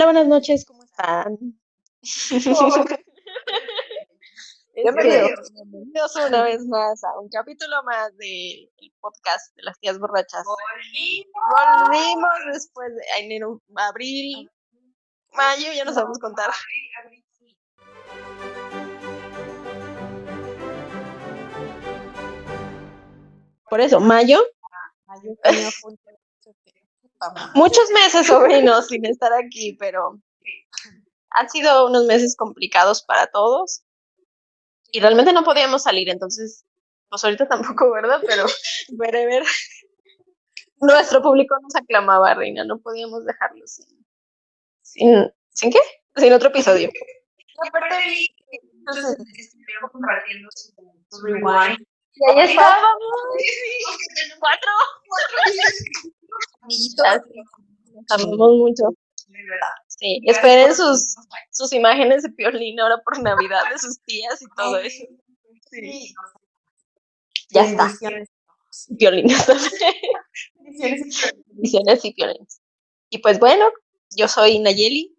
Hola, buenas noches, ¿cómo están? Bienvenidos, bienvenidos una vez más a un capítulo más del podcast de las tías borrachas. Y volvimos después de enero, abril, mayo, ya no sabemos contar. Por eso, mayo, muchos meses, sobrinos, sin estar aquí, pero han sido unos meses complicados para todos y realmente no podíamos salir, entonces, pues ahorita tampoco, ¿verdad? Pero, ver, ver, nuestro público nos aclamaba, Reina, no podíamos dejarlo sin, sin, ¿sin qué? Sin otro episodio. Aparte entonces estuvieron compartiendo su rewind. Y ahí estábamos, Cuatro, amiguitos, amamos mucho. De verdad. Sí, esperen sus, sus imágenes de Piolín ahora por Navidad, de sus tías y todo eso. Sí. Ya está. Bendiciones. Bendiciones y piolines. Y pues bueno, yo soy Nayeli,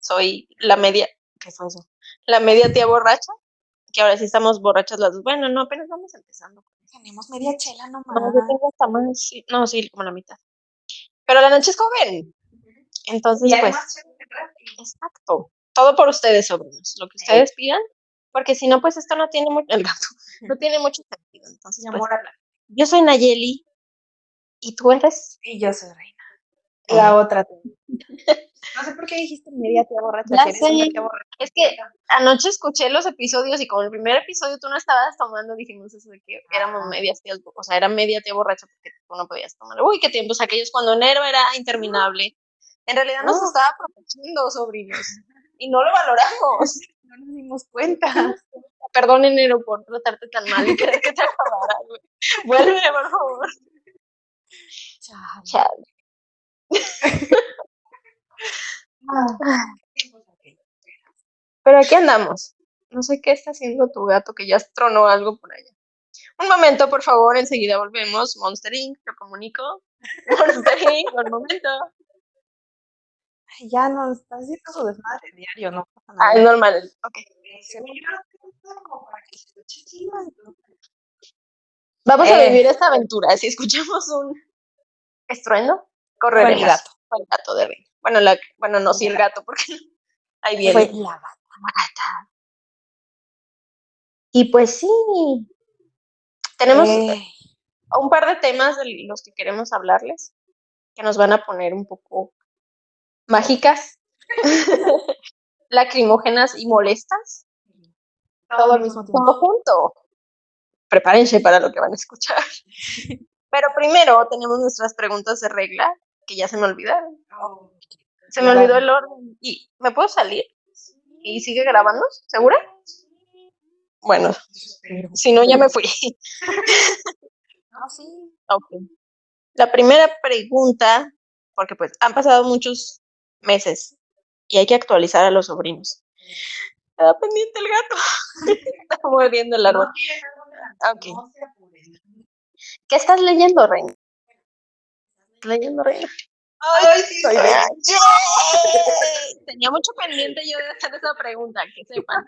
soy la media, ¿qué fue eso? La media tía borracha, que ahora sí estamos borrachas las dos. Bueno, no, apenas vamos empezando. Tenemos media chela nomás. No, yo tengo hasta más, sí, no, sí, como la mitad. Pero la noche es joven. Entonces, Y pues, exacto. Todo por ustedes, sobrinos. Lo que ustedes pidan, porque si no, pues esto no tiene mucho, el gato, no tiene mucho sentido. Entonces, pues, yo soy Nayeli y tú eres Y yo soy reina. La otra. No sé por qué dijiste media tía borracha. Ya si eres una sé. tía borracha. Es que anoche escuché los episodios y como el primer episodio tú no estabas tomando, dijimos eso de que éramos medias tías, o sea, era media tía borracha porque tú no podías tomar. Uy, qué tiempos aquellos cuando enero era interminable. En realidad nos Oh. estaba protegiendo, sobrinos, y no lo valoramos. No nos dimos cuenta. Perdón, enero, por tratarte tan mal y querer que te acabara, güey. Vuelve, por favor. Chale. Chale. Pero aquí andamos. No sé qué está haciendo tu gato que ya tronó algo por allá. Un momento, por favor, enseguida volvemos. Monster Inc., lo comunico. Monster Inc., un momento. Ay, Ya nos está haciendo su desmadre diario, no pasa nada. Ah, es normal. Ok. Vamos a Eh. vivir esta aventura. Si escuchamos un estruendo, Correremos. el gato. Fue el gato de Reina. Bueno, la, bueno, no, sí el gato, porque ahí viene. Fue la gata. gata. Y pues sí, tenemos Eh, un par de temas de los que queremos hablarles, que nos van a poner un poco mágicas, lacrimógenas y molestas, todo al mismo tiempo. todo junto. Prepárense para lo que van a escuchar. Pero primero tenemos nuestras preguntas de regla, ya se me olvidaron. Oh, Se me olvidó el orden. ¿Y me puedo salir? ¿Y sigue grabando? ¿Segura? Bueno, si no, ya me fui. Sí. Ok. La primera pregunta, porque pues han pasado muchos meses y hay que actualizar a los sobrinos. Está pendiente el gato. Está mordiendo el árbol. Ok. ¿Qué estás leyendo, Reina? ¿Estás leyendo, Reina? Ay, sí, Soy soy. Reina. ¡Yay! Tenía mucho pendiente yo de hacer esa pregunta, que sepan.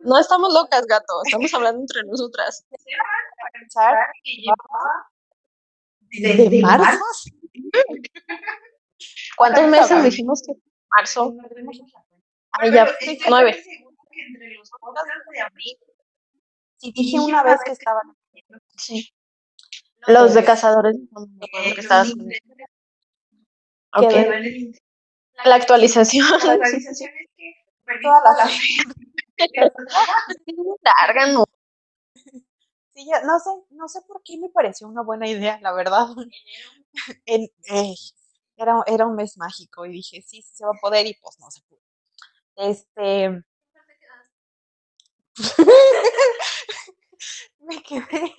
No estamos locas, gato. Estamos hablando entre nosotras. pensar que llevaba desde marzo. ¿Cuántos meses dijimos que marzo? Ah, Ay, ya, nueve. entre los podcasts de abril, Sí, dije una vez que estaban. Sí. Los de cazadores. no me acuerdo que estabas con- Ok. Que La actualización. La actualización es que perdí Toda la Larga, no. Sí, ya, no sé, no sé por qué me pareció una buena idea, la verdad. En- ey, era, era un mes mágico y dije, sí, sí se va a poder y pues no se pudo. Este. Me quedé.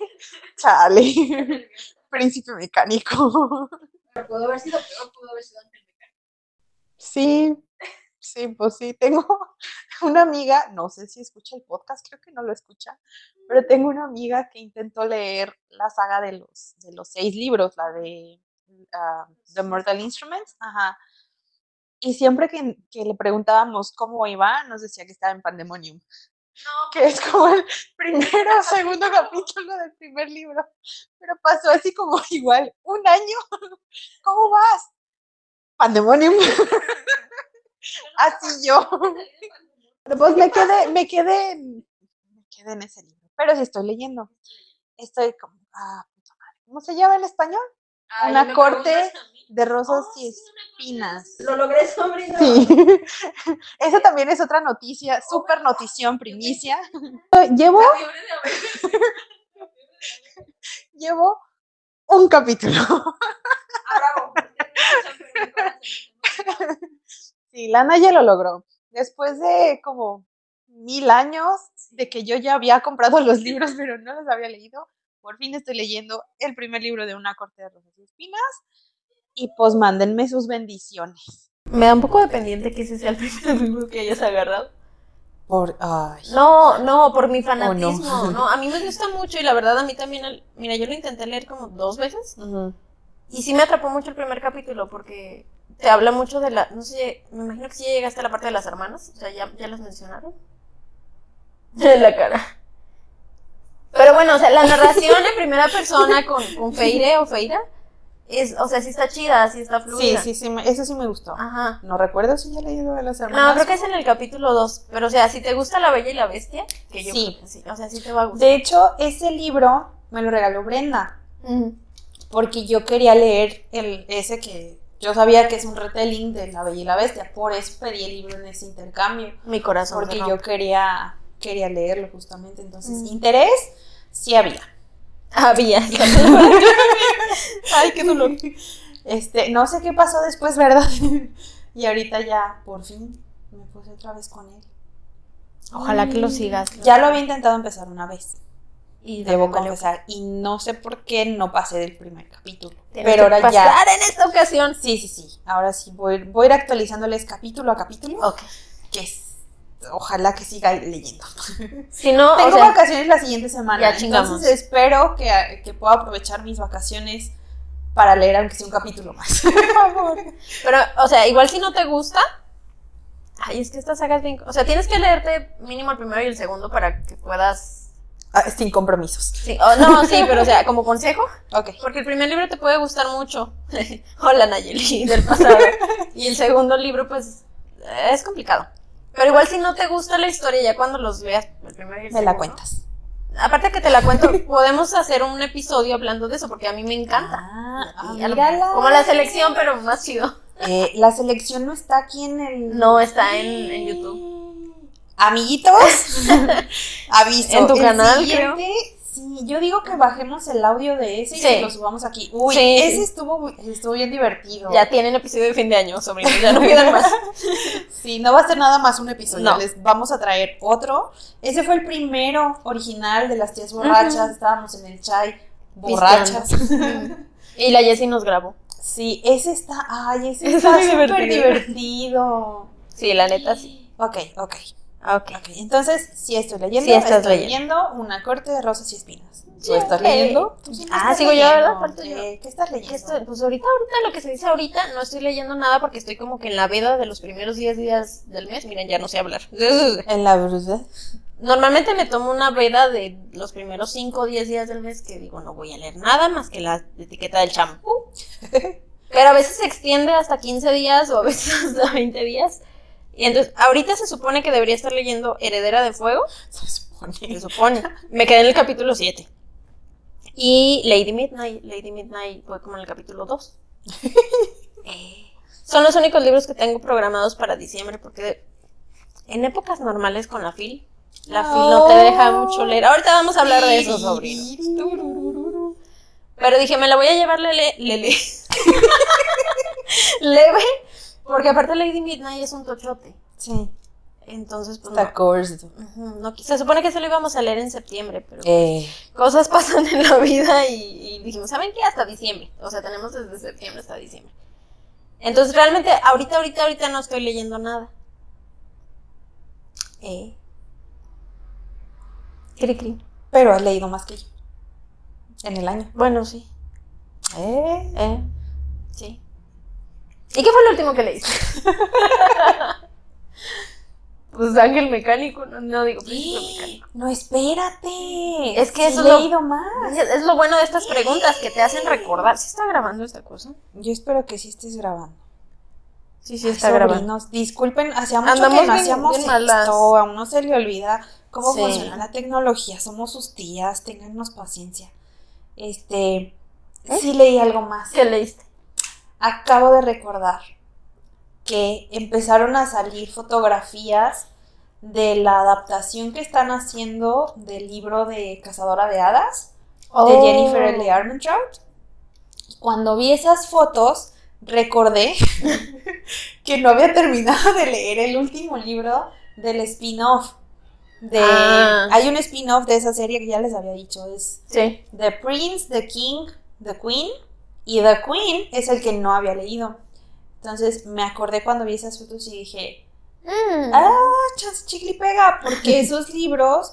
Chale. Príncipe mecánico. Pudo haber sido peor, pudo haber sido antes. Sí, sí, pues sí, tengo una amiga, no sé si escucha el podcast, creo que no lo escucha, pero tengo una amiga que intentó leer la saga de los, de los seis libros, la de ah, The Mortal Instruments, ajá, Y siempre que, que le preguntábamos cómo iba, nos decía que estaba en Pandemonium, Que es como el primero o segundo capítulo del primer libro. Pero pasó así como igual, un año. ¿Cómo vas? Pandemonium. Así yo. Pues me quedé, me quedé, me quedé en ese libro. Pero sí estoy leyendo. Estoy como, ah, puta madre. ¿Cómo se llama en español? Ay, Una me corte de rosas Oh, y una espinas. Lo logré, sobrino. Sí. Esa también es otra noticia, súper notición, primicia. Llevo, de abril. llevo un capítulo. Ah. Sí, Lana ya lo logró. Después de como mil años de que yo ya había comprado los libros, pero no los había leído, por fin estoy leyendo el primer libro de Una corte de rosas y espinas. Y pues mándenme sus bendiciones. Me da un poco de pendiente que ese sea el primer libro que hayas agarrado. Por, ay. No, no, por mi fanatismo. no. no. a mí me gusta mucho y la verdad a mí también. mira, yo lo intenté leer como dos veces y sí me atrapó mucho el primer capítulo porque te habla mucho de la. No sé, me imagino que sí llegaste a la parte de las hermanas. O sea, ya, ya las mencionaron. De la cara. Pero bueno, o sea, la narración en primera persona con, con Feire o Feira es, o sea, sí está chida, sí está Sí, fluida. sí, sí, me- eso sí me gustó. Ajá. No recuerdo si ya leí lo de las No, hermanas. creo que es en el capítulo 2. Pero, o sea, si te gusta La Bella y la Bestia, que yo Sí. creo que sí. O sea, sí te va a gustar. De hecho, ese libro me lo regaló Brenda. Porque yo quería leer el ese que yo sabía que es un retelling de La Bella y la Bestia, por eso pedí el libro en ese intercambio, Mi corazón. porque yo quería quería leerlo justamente, entonces Mm. interés sí había. Había. Ay, qué dolor. Este, no sé qué pasó después, ¿verdad? y ahorita ya por fin me puse otra vez con él. Ojalá que lo sigas. Ya lo había intentado empezar una vez, Y debo confesar, y no sé por qué no pasé del primer capítulo. Pero ahora ya pasar en esta ocasión. Sí, sí, sí. Ahora sí, voy, voy a ir actualizándoles capítulo a capítulo. Ok. Que es- ojalá que siga leyendo. Si no, Tengo o sea, vacaciones la siguiente semana. Entonces espero que, que pueda aprovechar mis vacaciones para leer aunque sea un capítulo más. por favor. Pero, o sea, igual si no te gusta. Ay, es que esta saga es bien. O sea, tienes que leerte mínimo el primero y el segundo para que puedas. Ah, Sin compromisos. Sí, no, sí, pero o sea, como consejo. Porque el primer libro te puede gustar mucho. Hola Nayeli del pasado. Y el segundo libro, pues, es complicado. Pero igual si no te gusta la historia, ya cuando los veas, el primero y el Me la cuentas. Aparte que te la cuento, podemos hacer un episodio hablando de eso, porque a mí me encanta. Ah, mírala. Como la selección, pero más chido. Eh, la selección no está aquí en el. No está en, en YouTube. Amiguitos, aviso. En tu el canal, siguiente, Sí, yo digo que bajemos el audio de ese y Sí. lo subamos aquí. Uy, Sí, ese estuvo, estuvo bien divertido. Ya tienen episodio de fin de año, sobrinos, ya no pidan más. Sí, no va a ser nada más un episodio. No. Les vamos a traer otro. Ese fue el primero original de las tías borrachas. Estábamos en el chai borrachas. Y la Jessie nos grabó. sí, ese está. Ay, ese Está súper divertido. divertido. Sí, la neta sí. Ok, ok. Ok. Ok, entonces sí estoy leyendo. Sí estás estoy leyendo. Una corte de rosas y espinas. ¿Tú estás leyendo? ¿Tú sí Ah, sigo yo, leyendo? ¿verdad? Falto yo. ¿Qué, estás leyendo? Pues ahorita, ahorita lo que se dice ahorita, no estoy leyendo nada porque estoy como que en la veda de los primeros 10 días del mes. Miren, ya no sé hablar. En la verdad. Normalmente me tomo una veda de los primeros 5 o 10 días del mes que digo, no voy a leer nada más que la etiqueta del champú. Pero a veces se extiende hasta 15 días o a veces hasta 20 días. Y entonces, ahorita se supone que debería estar leyendo Heredera de Fuego. Se supone. Se supone. Me quedé en el capítulo 7. Y Lady Midnight. Lady Midnight fue como en el capítulo 2. Eh, son los únicos libros que tengo programados para diciembre porque en épocas normales con la FIL, la FIL no te deja mucho leer. Ahorita vamos a hablar de eso, sobrino. Pero dije, me la voy a llevar lele, lele. leve, porque aparte Lady Midnight es un tochote. Sí, Entonces, pues está no, course. No, se supone que se lo íbamos a leer en septiembre, pero Eh, cosas pasan en la vida y, y dijimos, ¿saben qué? Hasta diciembre. O sea, tenemos desde septiembre hasta diciembre. Entonces, realmente, ahorita, ahorita, ahorita no estoy leyendo nada. Eh. Cri, cri. pero has leído más que yo. En el año. Bueno, sí. Eh, Eh. Sí. ¿Y qué fue lo último que leíste? pues Ángel Mecánico, no, no digo Príncipe Mecánico. No, espérate. Es que eso he leído más. Es, es lo bueno de estas preguntas que te hacen recordar. ¿Sí está grabando esta cosa? Yo espero que sí estés grabando. Sí, sí Ay, está grabando. disculpen, hacía mucho Andamos que no bien- hacíamos bien malas. esto, a uno se le olvida cómo Sí. funciona la tecnología, somos sus tías, téngannos paciencia. Este, ¿Eh? sí leí algo más. ¿Qué leíste? Acabo de recordar que empezaron a salir fotografías de la adaptación que están haciendo del libro de Cazadora de Hadas de Oh. Jennifer L. Armentrout. Cuando vi esas fotos, recordé que no había terminado de leer el último libro del spin-off. De, Ah. Hay un spin-off de esa serie que ya les había dicho, es Sí. The Prince, The King, The Queen. Y The Queen es el que no había leído. Entonces me acordé cuando vi esas fotos y dije, Mm. ah, chance chicle pega, porque esos libros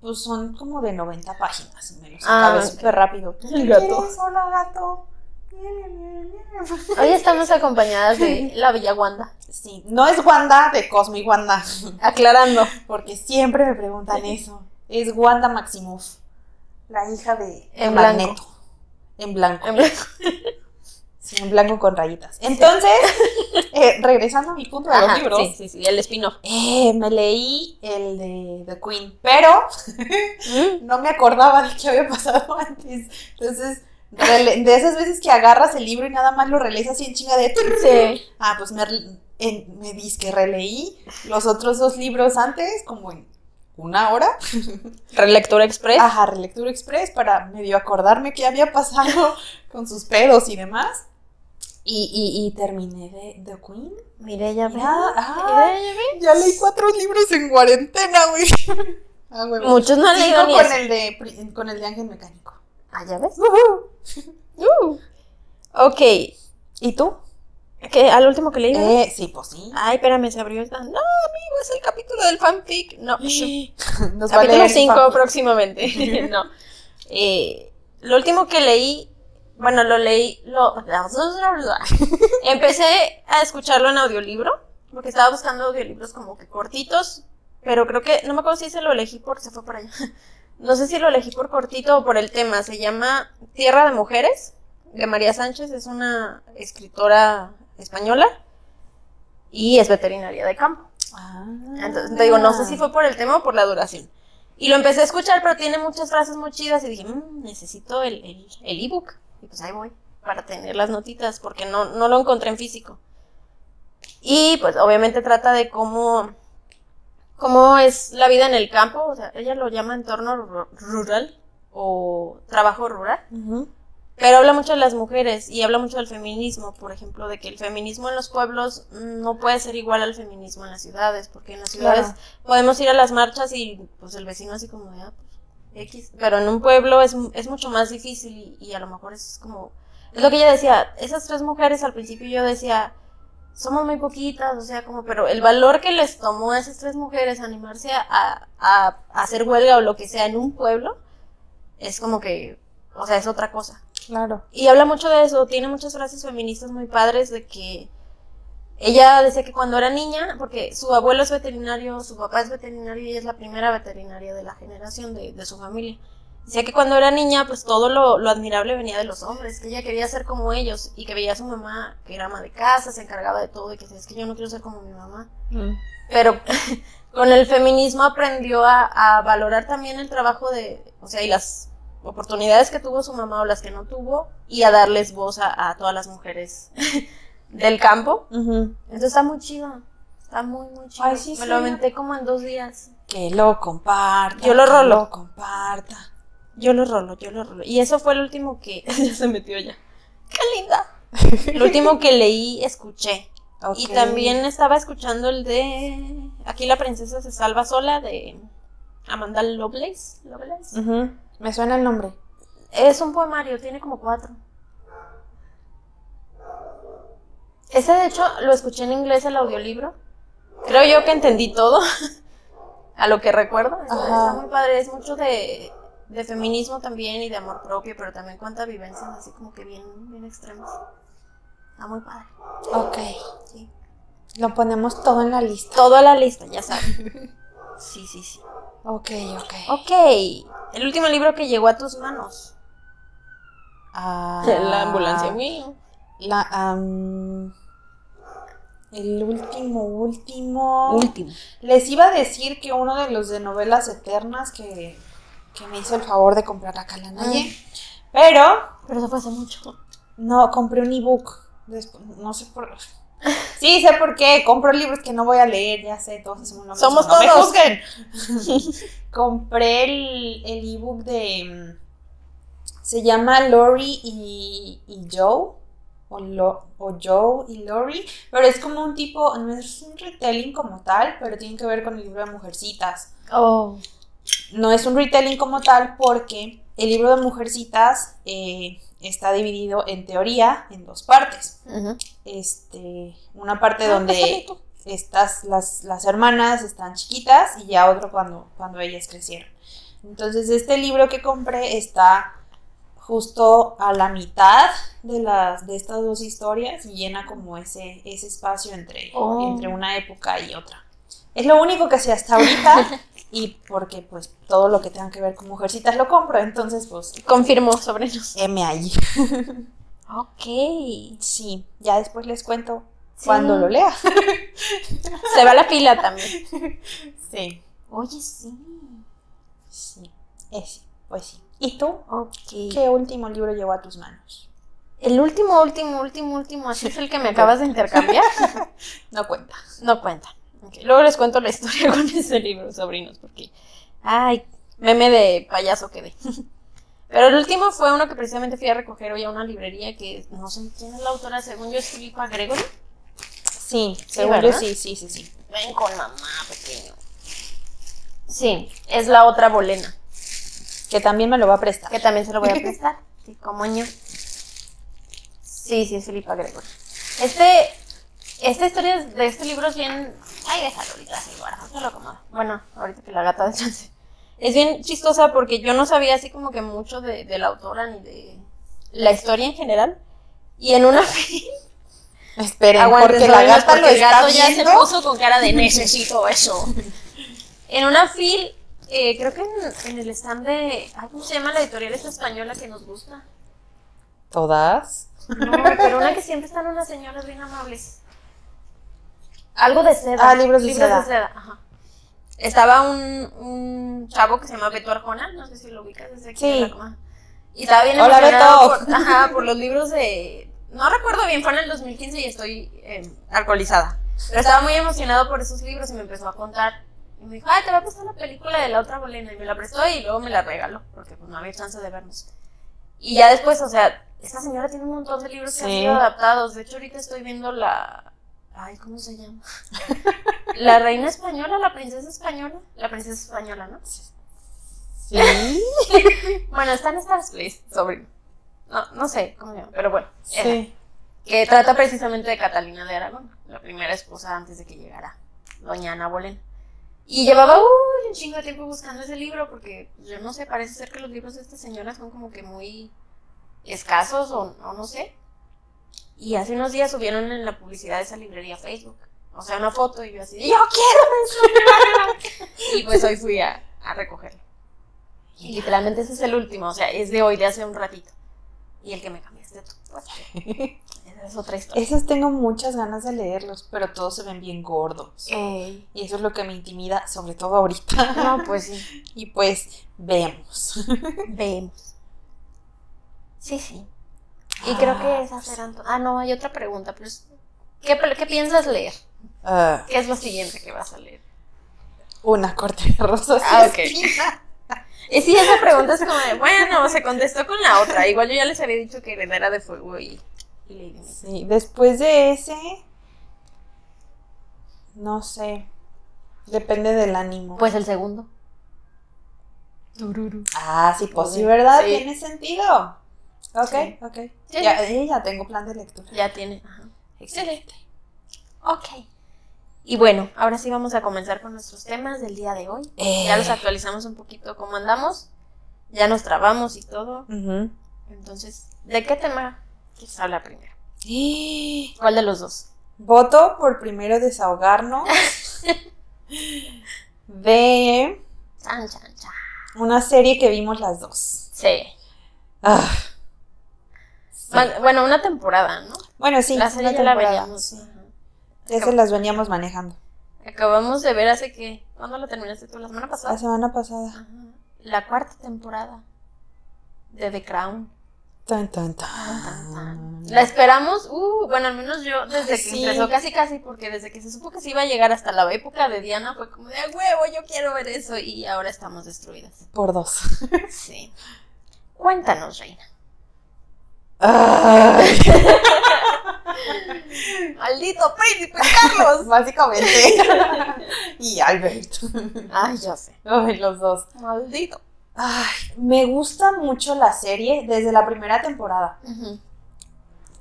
pues son como de 90 páginas. y Me los Ah, acabé súper rápido. El ¿Qué gato. Hola, gato. Hoy estamos acompañadas de la Bella Wanda. Sí, no es Wanda de Cosmo y Wanda, Aclarando. porque siempre me preguntan eso. Es Wanda Maximoff, la hija de En Magneto. blanco. En blanco. En blanco. Sí, en blanco con rayitas. Entonces, eh, regresando a mi punto de los libros, Sí, sí, sí, el spin-off. eh, me leí el de The Queen, pero Mm. no me acordaba de qué había pasado antes. Entonces, de esas veces que agarras el libro y nada más lo relees así en chinga de... Sí. Ah, pues me, en- me que releí los otros dos libros antes, como en una hora. Relectura Express. Ajá, relectura express para medio acordarme qué había pasado con sus pedos y demás. Y, y, y terminé de The Queen. Mire, ya Mira, ya leí cuatro libros en cuarentena, güey. Ah, huevo. Muchos no han leído ni con eso. el de con el de Ángel Mecánico. Ah, ya ves. Uh. Ok. ¿Y tú? ¿Qué? ¿Al último que leí? Eh, sí, pues sí. Ay, espérame, se abrió esta. No, amigo, es el capítulo del fanfic. No. Nos Capítulo leer 5 fanfic. próximamente. no. Eh, lo último que leí, bueno, lo leí, lo, empecé a escucharlo en audiolibro, porque estaba buscando audiolibros como que cortitos, pero creo que, no me acuerdo si se lo elegí por, se fue por allá. No sé si lo elegí por cortito o por el tema. Se llama Tierra de Mujeres, de María Sánchez, es una escritora española y es veterinaria de campo. Ah. Entonces, te digo, no sé si fue por el tema o por la duración. Y lo empecé a escuchar, pero tiene muchas frases muy chidas y dije, "Mm, necesito el el el ebook. y pues ahí voy, para tener las notitas, porque no, no lo encontré en físico. Y pues obviamente trata de cómo, cómo es la vida en el campo, o sea, ella lo llama entorno ru- rural o trabajo rural. Pero habla mucho de las mujeres y habla mucho del feminismo, por ejemplo, de que el feminismo en los pueblos no puede ser igual al feminismo en las ciudades, porque en las ciudades Claro. podemos ir a las marchas y pues el vecino así como de, ah, pues, X, pero en un pueblo es, es mucho más difícil y, y a lo mejor es como, es lo que ella decía, esas tres mujeres al principio yo decía, somos muy poquitas, o sea, como, pero el valor que les tomó a esas tres mujeres animarse a, a, a hacer huelga o lo que sea en un pueblo, es como que, o sea, es otra cosa. Claro. Y habla mucho de eso, tiene muchas frases feministas muy padres de que ella decía que cuando era niña, porque su abuelo es veterinario, su papá es veterinario y ella es la primera veterinaria de la generación de, de su familia. Decía que cuando era niña, pues todo lo, lo admirable venía de los hombres, que ella quería ser como ellos y que veía a su mamá, que era ama de casa, se encargaba de todo y que decía, es que yo no quiero ser como mi mamá. Pero con el feminismo aprendió a, a valorar también el trabajo de, o sea, y las oportunidades que tuvo su mamá o las que no tuvo, y a darles voz a, a todas las mujeres del campo. Ujú. Entonces está muy chido. Está muy, muy chido. Ay, sí, Me sí, lo aventé como en dos días. Que lo comparta. Yo lo que rolo. lo comparta. Yo lo rolo, yo lo rolo. Y eso fue el último que ya se metió ya. ¡Qué linda! Lo último que leí, escuché. Y también estaba escuchando el de Aquí la princesa se salva sola de Amanda Lovelace. Lovelace. Ujú. Me suena el nombre. Es un poemario, tiene como cuatro. Ese de hecho lo escuché en inglés el audiolibro. Creo yo que entendí todo. a lo que recuerdo. Está, muy padre. Es mucho de, de feminismo también y de amor propio, pero también cuenta vivencias así como que bien, bien extremas. Está muy padre. Ok. Sí. Lo ponemos todo en la lista. Toda la lista, ya sabes. Sí, sí, sí. Ok, ok. Ok. El último libro que llegó a tus manos. Ah, La ambulancia. Mío. La, am, el último, último. Último. Les iba a decir que uno de los de novelas eternas que, que me hizo el favor de comprar acá la Naye. Pero Pero eso fue hace mucho. no, compré un ebook. Después, no sé por. Sí, sé por qué. Compro libros que no voy a leer, ya sé, todos hacemos lo mismo. Somos no me todos. juzguen. compré el, el ebook de. mm, Se llama Lori y, y Joe. O, Lo- o Joe y Lori. Pero es como un tipo. No es un retelling como tal, pero tiene que ver con el libro de Mujercitas. Oh. No es un retelling como tal porque el libro de Mujercitas eh, está dividido en teoría en dos partes. Este, una parte Ah, donde estas, las, las hermanas están chiquitas y ya otro cuando, cuando ellas crecieron. Entonces, este libro que compré está justo a la mitad de, las, de estas dos historias y llena como ese, ese espacio entre, Oh. entre una época y otra. Es lo único que sé hasta ahorita y porque pues todo lo que tenga que ver con mujercitas lo compro, entonces pues Confirmó sobre nos. M. Ok. Sí, ya después les cuento Sí. cuando lo lea. Se va la pila también. Sí. Oye, sí. Sí, ese, pues sí. ¿Y tú? Ok. ¿Qué último libro llegó a tus manos? El último, último, último, último, así es el que me acabas de intercambiar. No cuenta. No cuenta. Luego les cuento la historia con ese libro, sobrinos, porque. Ay, meme de payaso quedé. Pero el último fue uno que precisamente fui a recoger hoy a una librería que no sé quién es la autora, según yo es Filipa Gregory. Sí, según yo sí, sí, sí, sí. Ven con mamá, pequeño. Sí, es la otra bolena, Que también me lo va a prestar. que también se lo voy a prestar. Sí, como ño. Sí, sí, es Filipa Gregory. Este, esta historia de este libro es bien. Ay, déjalo ahorita así, guarda, se lo acomodo. Bueno, ahorita que la gata descanse. Es bien chistosa porque yo no sabía así como que mucho de, de la autora ni de la historia en general. Y en una Esperen, Aguanten, porque la gata lo porque el está gato ya se viendo. puso con cara de necesito eso. En una fil, eh, creo que en, en el stand de. ay, ¿Cómo se llama la editorial esta española que nos gusta? ¿Todas? No, pero una que siempre están unas señoras bien amables. Algo de seda. Ah, libros de seda. ajá. Estaba un, un chavo que se llama Beto Arjona, no sé si lo ubicas desde aquí. Sí. de la coma. Y estaba bien Hola, emocionado Beto. Por, ajá, por los libros de... No recuerdo bien, fue en el 2015 y estoy eh, alcoholizada. Pero estaba muy emocionado por esos libros y me empezó a contar. Y me dijo, ay, te va a prestar la película de la otra bolena. Y me la prestó y luego me la regaló, porque pues no había chance de vernos. Y ya después, o sea, esta señora tiene un montón de libros que han Sí. sido adaptados. De hecho, ahorita estoy viendo la... Ay, ¿cómo se llama? La reina española, la princesa española. La princesa española, ¿no? Sí. Bueno, está en Stars Place, sobrino. No, no sé cómo se llama, pero bueno. Sí. Que trata precisamente de Catalina de Aragón, la primera esposa antes de que llegara doña Ana Bolena. Y llevaba uy, un chingo de tiempo buscando ese libro porque pues, yo no sé, parece ser que los libros de esta señora son como que muy escasos o, o no sé. Y hace unos días subieron en la publicidad de esa librería Facebook. O sea, una foto y yo así, yo quiero ese libro". Y pues hoy fui a, a recogerlo. Y literalmente ese es el último, o sea, es de hoy, de hace un ratito. Y el que me cambiaste tú. Pues, esa es otra historia. Esos tengo muchas ganas de leerlos, pero todos se ven bien gordos. Ey. Y eso es lo que me intimida, sobre todo ahorita. No, pues sí. Y pues, vemos. Vemos. Sí, sí. Y creo que esas eran to- Ah, no, hay otra pregunta, pero es- ¿qué, qué piensas leer? Ah, ¿Qué es lo siguiente que vas a leer? una corte de rosas. y Ah, ok. Y sí, esa pregunta es como de, bueno, se contestó con la otra. Igual yo ya les había dicho que Heredera de Fuego y, y Lady. Sí, después de ese, no sé, depende del ánimo. Pues el segundo. ah, sí, pues sí, ¿verdad? Sí. Tiene sentido. Ok, Sí. ok. Sí. Ya, eh, ya tengo plan de lectura. Ya tiene. Ajá. Excelente. Ok. Y bueno, ahora sí vamos a comenzar con nuestros temas del día de hoy. Eh. Ya los actualizamos un poquito cómo andamos. Ya nos trabamos y todo. Entonces, ¿de qué tema quieres hablar primero? ¿Cuál de los dos? Voto por primero desahogarnos de Chan, chan, chan. una serie que vimos las dos. Sí. Ah, sí. Bueno, una temporada, ¿no? Bueno, sí, la serie una ya la temporada, veíamos. sí. se las veníamos manejando. Acabamos de ver hace que. ¿Cuándo la terminaste tú? ¿La semana pasada? La semana pasada. Ajá. La cuarta temporada de The Crown. Tan, tan, Tan. La esperamos, uh, bueno, al menos yo desde que Sí. empezó casi casi, porque desde que se supo que se iba a llegar hasta la época de Diana fue como de "A huevo, yo quiero ver eso y ahora estamos destruidas. Por dos. Sí. Cuéntanos, Reina. Maldito príncipe Carlos. Básicamente. y Albert. Ay, ya sé. Ay, los dos. Maldito. Ay, me gusta mucho la serie desde la primera temporada.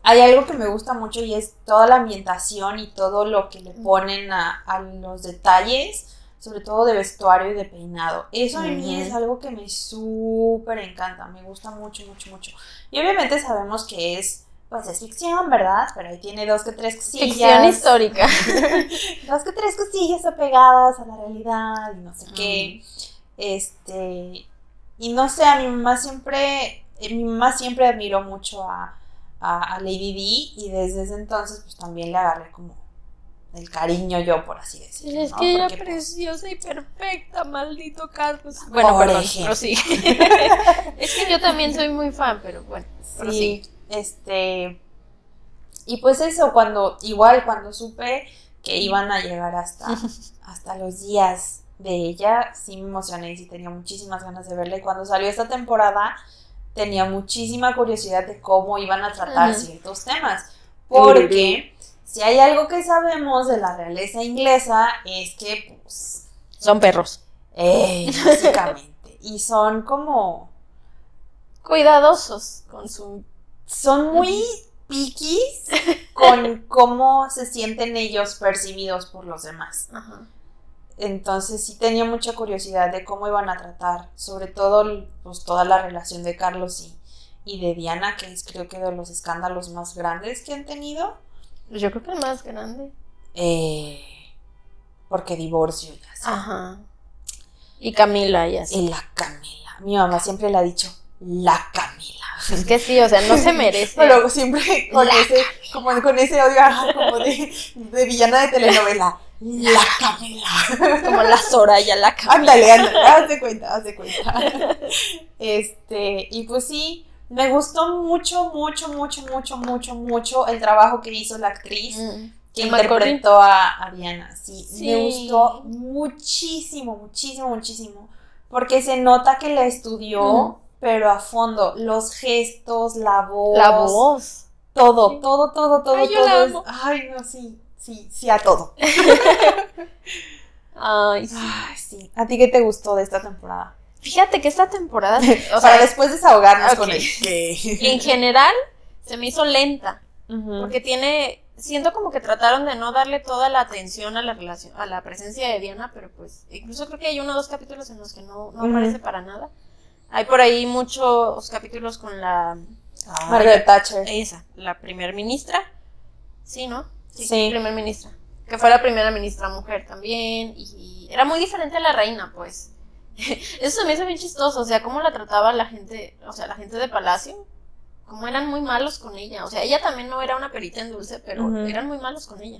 Hay algo que me gusta mucho y es toda la ambientación y todo lo que le ponen a, a los detalles, sobre todo de vestuario y de peinado. Eso a mí es algo que me súper encanta, me gusta mucho, mucho, mucho. Y obviamente sabemos que es, pues es ficción, ¿verdad? Pero ahí tiene dos que tres cosillas. Ficción histórica. dos que tres cosillas apegadas a la realidad y no sé qué. Este, y no sé, a mi mamá siempre, eh, mi mamá siempre admiró mucho a, a, a Lady D y desde ese entonces pues también le agarré como el cariño yo, por así decirlo. Es ¿no? que era Porque, pues, preciosa y perfecta, maldito Carlos. Bueno, Por perdón, ejemplo. prosigue. es que yo también soy muy fan, pero bueno. Sí, este. Y pues eso, cuando, igual cuando supe que iban a llegar hasta, hasta los días de ella, sí me emocioné y sí tenía muchísimas ganas de verla. Y cuando salió esta temporada, tenía muchísima curiosidad de cómo iban a tratar ciertos temas. Porque si hay algo que sabemos de la realeza inglesa es que, pues, Son perros. eh, básicamente. y son como. Cuidadosos con su. son muy piquis con cómo se sienten ellos percibidos por los demás. Ajá. Entonces sí tenía mucha curiosidad de cómo iban a tratar, sobre todo pues toda la relación de Carlos y, y de Diana, que es creo que de los escándalos más grandes que han tenido. Pues yo creo que el más grande. Eh, porque divorcio ya sé. Ajá. Y Camila y así. Y la Camila. Mi mamá siempre le ha dicho, la Camila. Es que sí, o sea, no se merece. Pero siempre con La ese, como con ese odio como de, de villana de telenovela. La Camila. Como la Soraya, la Camila. Ándale, ándale, haz de cuenta, haz de cuenta. Este, y pues sí, me gustó mucho, mucho, mucho, mucho, mucho, mucho el trabajo que hizo la actriz Mm. que Emma interpretó a, a Diana. Sí, Sí. me gustó muchísimo, muchísimo, muchísimo. Porque se nota que la estudió, pero a fondo. Los gestos, la voz. La voz. Todo, Sí. todo, todo, todo, Ay, yo todo. la es- amo. Ay, no, sí, sí, sí, a todo. Ay, sí. Ay, sí. ¿A ti qué te gustó de esta temporada? Fíjate que esta temporada, o Para sea, después desahogarnos con el qué. en general se me hizo lenta. Porque tiene, siento como que trataron de no darle toda la atención a la relación, a la presencia de Diana, pero pues incluso creo que hay uno o dos capítulos en los que no, no aparece para nada. Hay por ahí muchos capítulos con la Margaret Thatcher. esa, la primer ministra. Sí, ¿no? Sí. primer ministra. Que fue la primera ministra mujer también. Y era muy diferente a la reina, pues. Eso se me hizo bien chistoso. O sea, cómo la trataba la gente, o sea, la gente de palacio. Como eran muy malos con ella. O sea, ella también no era una perita en dulce, pero eran muy malos con ella.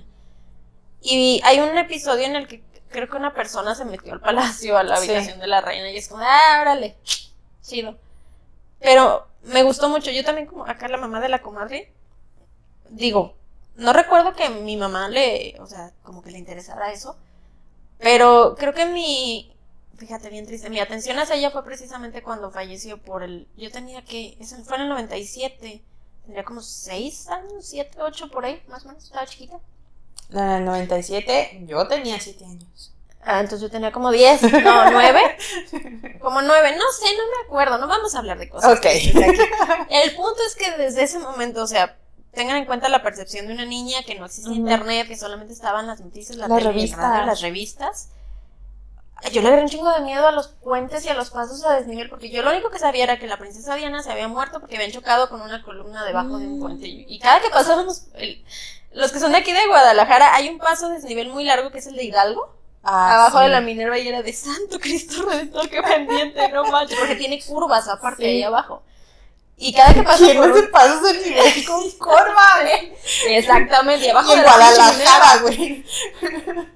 Y hay un episodio en el que creo que una persona se metió al palacio, a la Sí. habitación de la reina, y es como, ah, órale, chido. Pero me gustó mucho. Yo también, como acá la mamá de la comadre, digo, no recuerdo que mi mamá le, o sea, como que le interesara eso, pero creo que mi, fíjate bien triste, mi atención hacia ella fue precisamente cuando falleció por el, yo tenía que, eso fue en el 97, tendría como 6 años, 7, 8 por ahí, más o menos, estaba chiquita. En el 97 yo tenía 7 años. Ah, entonces yo tenía como 10, no, 9, como 9, no sé, no me acuerdo, no vamos a hablar de cosas. Ok. El punto es que desde ese momento, o sea, tengan en cuenta la percepción de una niña que no existía Ujú. internet, que solamente estaban las noticias, la Las tele, el revistas. las revistas. Yo le agarré un chingo de miedo a los puentes y a los pasos a desnivel, porque yo lo único que sabía era que la princesa Diana se había muerto porque habían chocado con una columna debajo de un puente. Y cada que pasábamos, el- los que son de aquí de Guadalajara, hay un paso de desnivel muy largo que es el de Hidalgo, Ah, abajo sí. de la Minerva, y era de Santo Cristo Redentor, qué pendiente, no manches, porque tiene curvas aparte Sí. ahí abajo. Y cada que paso ¿Quién por no un- se pasa nivel con curva, güey? Exactamente, y abajo Y de la Guadalajara, güey.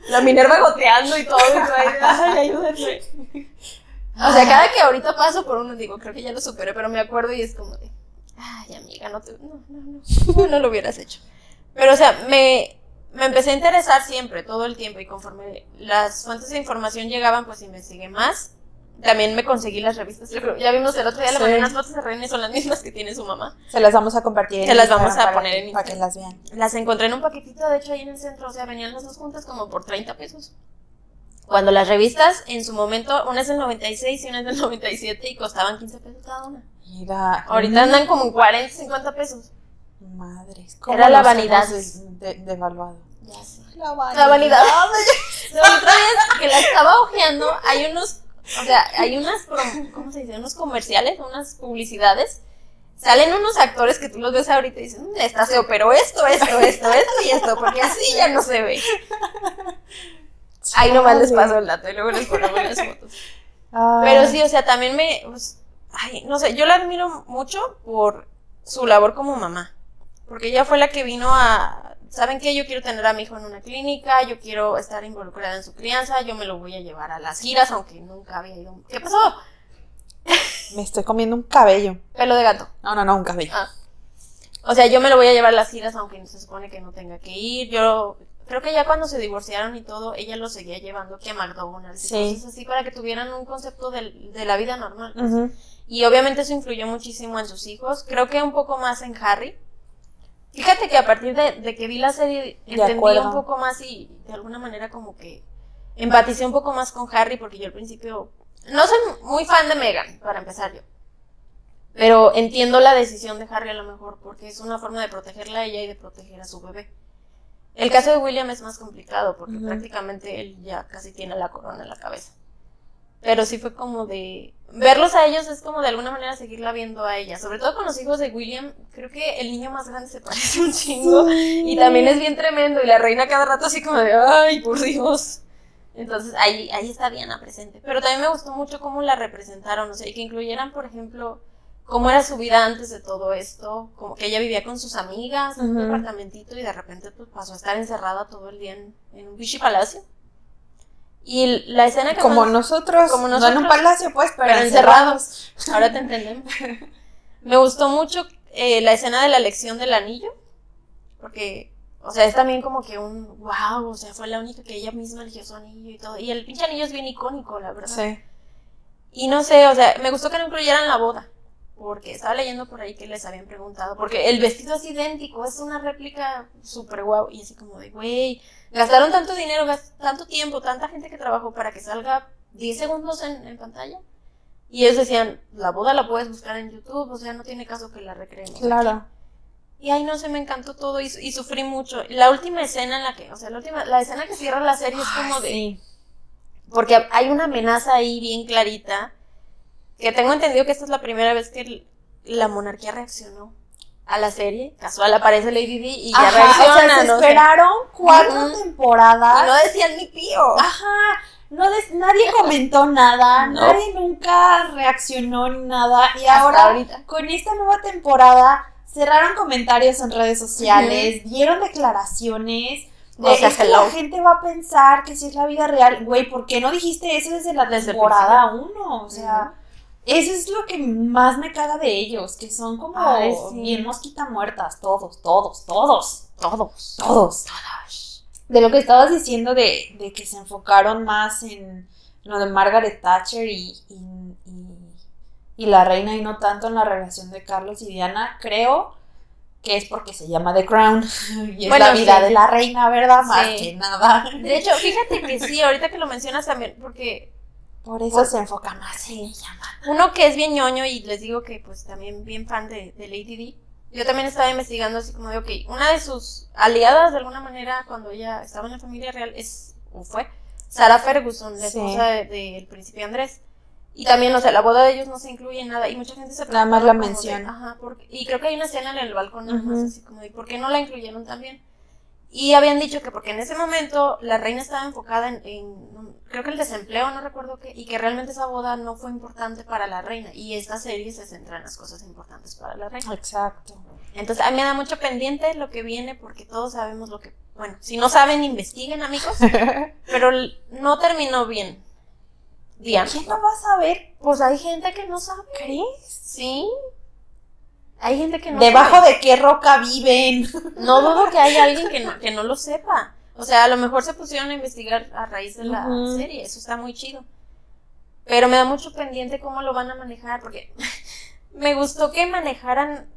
La Minerva goteando y todo, y tú ahí, ay, ayúdenme. O sea, cada que ahorita paso por uno, digo, creo que ya lo superé, pero me acuerdo y es como de, ay, amiga, no te, no, no, no, no, no lo hubieras hecho. Pero, o sea, me, me empecé a interesar siempre, todo el tiempo, y conforme las fuentes de información llegaban, pues investigué más. También me conseguí las revistas, yo creo, ya vimos el otro día, le Sí. mandé unas fotos de Reina y son las mismas que tiene su mamá. Se las vamos a compartir. Se las vamos Instagram a poner que- en Para que Instagram. las vean. Las encontré en un paquetito, de hecho, ahí en el centro, o sea, venían las dos juntas como por 30 pesos. Cuando las revistas, en su momento, una es del 96 y una es del 97 y costaban 15 pesos cada una. Mira. Ahorita andan como en 40, 50 pesos. Madres. Era la vanidad. de- de- devaluado. Ya sé. La La vanidad. La otra vez que la estaba ojeando, hay unos, o sea, hay unas, ¿cómo se dice? Unos comerciales, unas publicidades. Salen unos actores que tú los ves ahorita y dicen, "Mm, está feo, pero esto, esto, esto, esto y esto, porque así ya no se ve. Ahí nomás les paso el dato y luego les ponemos las fotos. Pero sí, o sea, también me, pues, ay, no sé, yo la admiro mucho por su labor como mamá. Porque ella fue la que vino a, ¿saben qué? Yo quiero tener a mi hijo en una clínica, yo quiero estar involucrada en su crianza, yo me lo voy a llevar a las giras, aunque nunca había ido. ¿Qué pasó? Me estoy comiendo un cabello. Pelo de gato. No, no, no, un cabello. Ah. O sea, yo me lo voy a llevar a las giras, aunque se supone que no tenga que ir. Yo creo que ya cuando se divorciaron y todo, ella lo seguía llevando aquí a McDonald's Sí. cosas así para que tuvieran un concepto del- de la vida normal. pues. Ujú. Y obviamente eso influyó muchísimo en sus hijos. Creo que un poco más en Harry. Fíjate que a partir de, de que vi la serie entendí un poco más y de alguna manera como que empaticé un poco más con Harry porque yo al principio no soy muy fan de Meghan, para empezar yo. Pero entiendo la decisión de Harry a lo mejor porque es una forma de protegerla a ella y de proteger a su bebé. El caso de William es más complicado porque Ujú. prácticamente él ya casi tiene la corona en la cabeza. Pero sí fue como de... Verlos a ellos es como de alguna manera seguirla viendo a ella. Sobre todo con los hijos de William, creo que el niño más grande se parece un chingo. Y también es bien tremendo. Y la reina cada rato así como de, ay, por Dios. Entonces ahí, ahí está Diana presente. Pero también me gustó mucho cómo la representaron. O sea, y que incluyeran, por ejemplo, cómo era su vida antes de todo esto. Como que ella vivía con sus amigas en un Ujú. departamentito y de repente pues, pasó a estar encerrada todo el día en, en un bichi palacio. Y la escena que Como más- nosotros, Como no en nosotros, un palacio, pues, pero, pero encerrados. Ahora te entendemos. Me gustó mucho eh, la escena de la elección del anillo, porque, o sea, es también como que un wow, o sea, fue la única que ella misma eligió su anillo y todo. Y el pinche anillo es bien icónico, la verdad. Sí. Y no sé, o sea, me gustó que no incluyeran la boda, porque estaba leyendo por ahí que les habían preguntado, porque el vestido es idéntico, es una réplica súper guau, y así como de, güey, gastaron tanto dinero, gas- tanto tiempo, tanta gente que trabajó para que salga 10 segundos en, en pantalla. Y ellos decían, la boda la puedes buscar en YouTube, o sea, no tiene caso que la recreemos. Claro. Y ay, no sé, me encantó todo y, y sufrí mucho. La última escena en la que, o sea, la última, la escena que cierra la serie es como de, Sí. porque hay una amenaza ahí bien clarita, que tengo entendido que esta es la primera vez que la monarquía reaccionó a la serie. Casual aparece Lady Di y ya reacciona, o sea, se ¿no? esperaron cuatro temporadas. Y no decían ni pío. Ajá, no des- nadie comentó nada, No. nadie nunca reaccionó ni nada. Y Hasta ahora, ahorita. con esta nueva temporada, cerraron comentarios en redes sociales, dieron declaraciones. De, O sea, es que hello. la gente va a pensar que si es la vida real, güey, ¿por qué no dijiste eso desde la Desde temporada 1? O sea, eso es lo que más me caga de ellos, que son como Ay, sí. bien mosquita muertas, todos, todos, todos, Todos. todos de lo que estabas diciendo de, de que se enfocaron más en lo de Margaret Thatcher y, y, y- y la reina y no tanto en la relación de Carlos y Diana, creo que es porque se llama The Crown y es Bueno, la vida sí. de la reina, ¿verdad? Más Sí. que nada. De hecho, fíjate que sí, ahorita que lo mencionas también, porque Por eso Por- se enfoca más en ella. uno que es bien ñoño y les digo que pues también bien fan de, de Lady Di, yo también estaba investigando así como de, ok, una de sus aliadas de alguna manera cuando ella estaba en la familia real es, o fue, Sarah Ferguson, la Sí. esposa de- del príncipe Andrés. Y también, o sea, la boda de ellos no se incluye en nada. Y mucha gente se Nada más la de, menciona. ajá, porque- y creo que hay una escena en el balcón, nada más, Ujú. así como de, ¿por qué no la incluyeron también? Y habían dicho que porque en ese momento la reina estaba enfocada en, en- creo que el desempleo, no recuerdo qué, y que realmente esa boda no fue importante para la reina. Y esta serie se centra en las cosas importantes para la reina. Exacto. Entonces, a mí me da mucho pendiente lo que viene porque todos sabemos lo que... Bueno, si no saben, investiguen, amigos. Pero no terminó bien. Diana. ¿Quién no va a saber? Pues hay gente que no sabe. ¿Crees? Sí. Hay gente que no ¿Debajo sabe. de qué roca viven? No dudo que haya alguien que no, que no lo sepa. O sea, a lo mejor se pusieron a investigar a raíz de la serie. Eso está muy chido. Pero me da mucho pendiente cómo lo van a manejar porque me gustó que manejaran...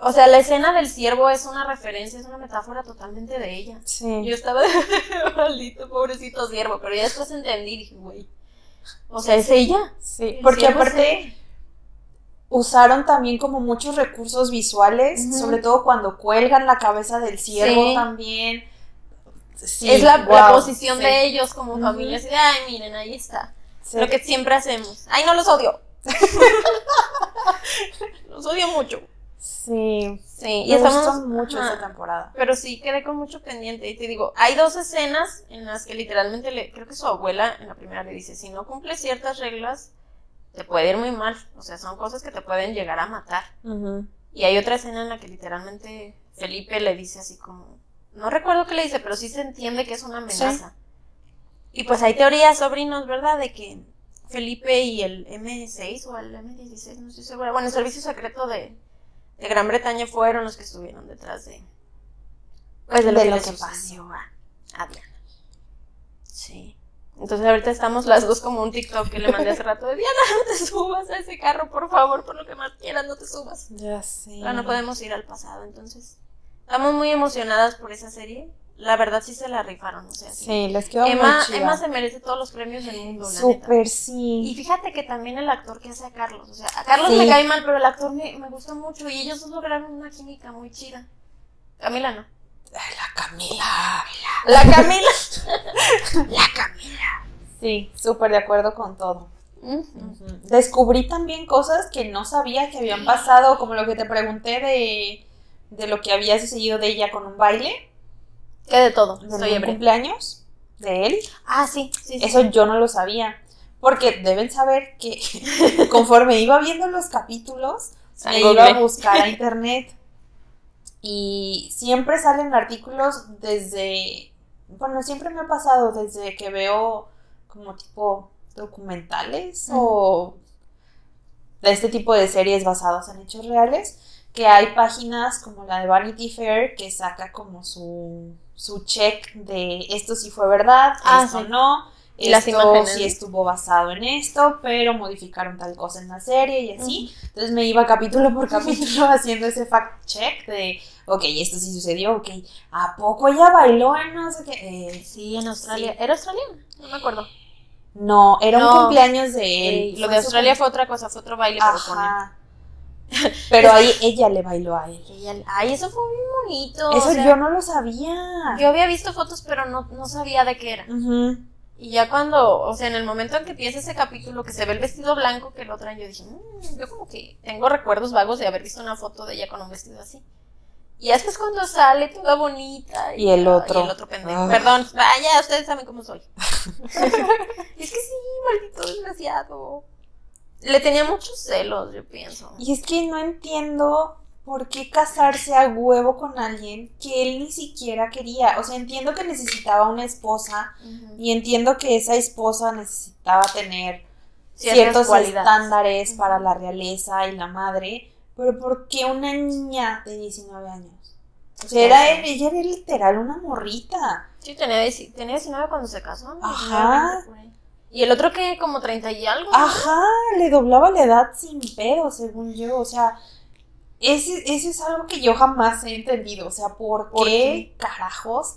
O sea, la escena del ciervo es una referencia, es una metáfora totalmente de ella. Sí. Yo estaba de maldito, pobrecito ciervo, pero ya después entendí, dije, güey. O sea, es ella. Sí, porque aparte. Usaron también como muchos recursos visuales, sobre todo cuando cuelgan la cabeza del ciervo Sí. también. Sí, es la, posición sí, de ellos como familia, así de, ay, miren, ahí está. Lo que siempre hacemos. Ay, no los odio. los odio mucho. Sí, Sí, y me estamos. gustó mucho ajá. esta temporada. Pero sí quedé con mucho pendiente. Y te digo, hay dos escenas en las que literalmente le, creo que su abuela en la primera le dice, si no cumples ciertas reglas, te puede ir muy mal. O sea, son cosas que te pueden llegar a matar. Y hay otra escena en la que literalmente Felipe le dice así como, no recuerdo qué le dice, pero sí se entiende que es una amenaza. Y pues hay teorías, sobrinos, ¿verdad? De que Felipe y el M6 o el M16, no estoy segura, bueno, el servicio secreto de, de Gran Bretaña fueron los que estuvieron detrás de, pues de lo De que lo le que sucedió a, a Diana. Sí. Entonces ahorita estamos las dos como un TikTok que le mandé hace rato de Diana, no te subas a ese carro, por favor, por lo que más quieras, no te subas. Ya sé. Pero no podemos ir al pasado, entonces. Estamos muy emocionadas por esa serie. La verdad sí se la rifaron, o sea, sí. Sí, les quedó Emma, muy chida. Emma se merece todos los premios del mundo. Súper Y sí. fíjate que también el actor que hace a Carlos, o sea, a Carlos Sí. me cae mal, pero el actor me, me gusta mucho y ellos dos lograron una química muy chida. Camila no. La Camila. La Camila. la Camila. Sí, súper de acuerdo con todo. Descubrí también cosas que no sabía que habían pasado, como lo que te pregunté de, de lo que había sucedido de ella con un baile, ¿Qué de todo? de un cumpleaños de él. Ah, sí, sí, sí. Eso yo no lo sabía. Porque deben saber que conforme iba viendo los capítulos, me iba a buscar a internet. Y siempre salen artículos desde. Bueno, siempre me ha pasado desde que veo como tipo documentales o de este tipo de series basadas en hechos reales, que hay páginas como la de Vanity Fair que saca como su, su check de esto sí fue verdad, Ah, esto sí. no, Y las esto imágenes, sí estuvo basado en esto, pero modificaron tal cosa en la serie y así. Entonces me iba capítulo por capítulo haciendo ese fact check de, ok, esto sí sucedió, ok, ¿a poco ella bailó en no sé qué? Eh, Sí, en Australia. Sí. ¿Era australiana? No me acuerdo. no, era un cumpleaños de él. Lo de su Australia fue otra cosa, fue otro baile, pero. Ajá. Ahí ella le bailó a él. Ella- Ay, eso fue muy bonito. Eso o sea, yo no lo sabía. yo había visto fotos, pero no, no sabía de qué era. Y ya cuando, o sea, en el momento en que empieza ese capítulo, que se ve el vestido blanco que lo traen, yo dije, "Mm, yo como que tengo recuerdos vagos de haber visto una foto de ella con un vestido así. Y ya después cuando sale toda bonita. Y el otro. Y el otro pendejo. Ah. Perdón, vaya, ustedes saben cómo soy. es que sí, maldito desgraciado. Le tenía muchos celos, yo pienso. Y es que no entiendo por qué casarse a huevo con alguien que él ni siquiera quería. O sea, entiendo que necesitaba una esposa y entiendo que esa esposa necesitaba tener ciertos estándares para la realeza y la madre. Pero ¿por qué una niña de 19 años? O sea, era, ella era literal una morrita. Sí, tenía, dieci- tenía 19 cuando se casó. ¿no? Ajá. 19, 20 por ahí. Y el otro que como 30 y algo. ¿no? Ajá, le doblaba la edad sin pedo, según yo. O sea, ese, ese es algo que yo jamás he entendido. O sea, ¿por, ¿Por qué, carajos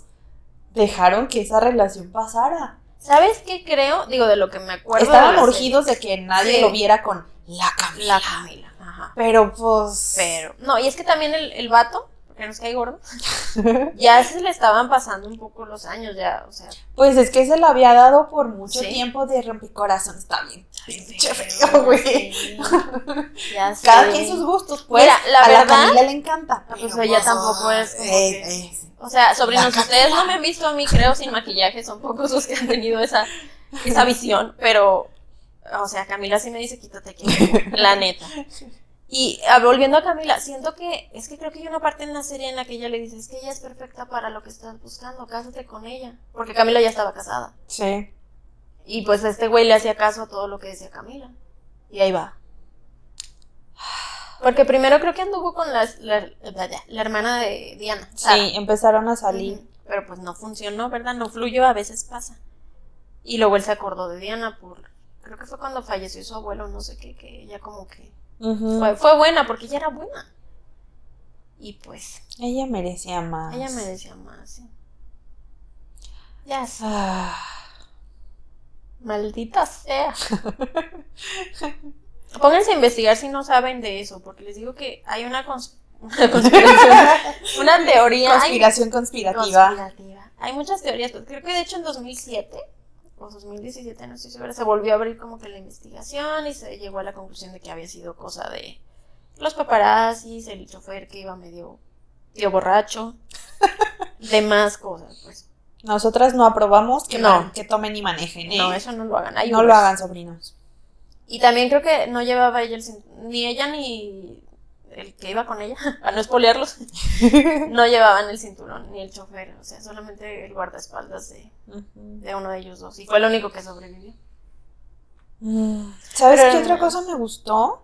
dejaron que esa relación pasara? ¿Sabes qué creo? Digo, de lo que me acuerdo. Estaban urgidos de que nadie Sí. lo viera con la. Camila. La Camila. Ajá. Pero pues. Pero. No, y es que también el, el vato, porque nos cae gordo, ya se le estaban pasando un poco los años, ya, o sea. Pues es que se lo había dado por mucho Sí. tiempo de rompecorazón. Está bien. Feo, güey. sí. Ya sé. Cada quien sus gustos, pues. Mira, la a la verdad- Camila le encanta. Pues ella tampoco es como eh, que- eh. O sea, sobrinos, ustedes no me han visto a mí, creo, sin maquillaje, son pocos los que han tenido esa, esa visión, pero, o sea, Camila sí me dice, quítate aquí, la neta. Y ah, volviendo a Camila, siento que, es que creo que hay una parte en la serie en la que ella le dice, es que ella es perfecta para lo que estás buscando, cásate con ella, porque Camila ya estaba casada. Sí. Y pues este güey le hacía caso a todo lo que decía Camila. Y ahí va. Porque primero creo que anduvo con las- la, la- la hermana de Diana. Sara. Sí, empezaron a salir. Pero pues no funcionó, ¿verdad? No fluyó, a veces pasa. Y luego él se acordó de Diana por... Creo que fue cuando falleció su abuelo, no sé qué, que ella como que... Fue, fue buena, porque ella era buena. Y pues, Ella merecía más. ella merecía más, sí. Ya sé, Ah, maldita sea. Pónganse a investigar si no saben de eso, porque les digo que hay una, cons- una conspiración, una teoría. hay- conspiración conspirativa. conspirativa. Hay muchas teorías, pues creo que de hecho en 2007 o 2017, no estoy segura, se volvió a abrir como que la investigación y se llegó a la conclusión de que había sido cosa de los paparazzis, el chofer que iba medio tío borracho, demás cosas, pues. Nosotras no aprobamos que, No. man- que tomen y manejen. ¿eh? No, eso no lo hagan. Hay no lo hagan, sobrinos. Y también creo que no llevaba ella el ni ella ni el que iba con ella, para no espolearlos, no llevaban el cinturón ni el chofer, o sea, solamente el guardaespaldas de, de uno de ellos dos. Y fue el único que sobrevivió. ¿Sabes Pero- qué otra cosa me gustó?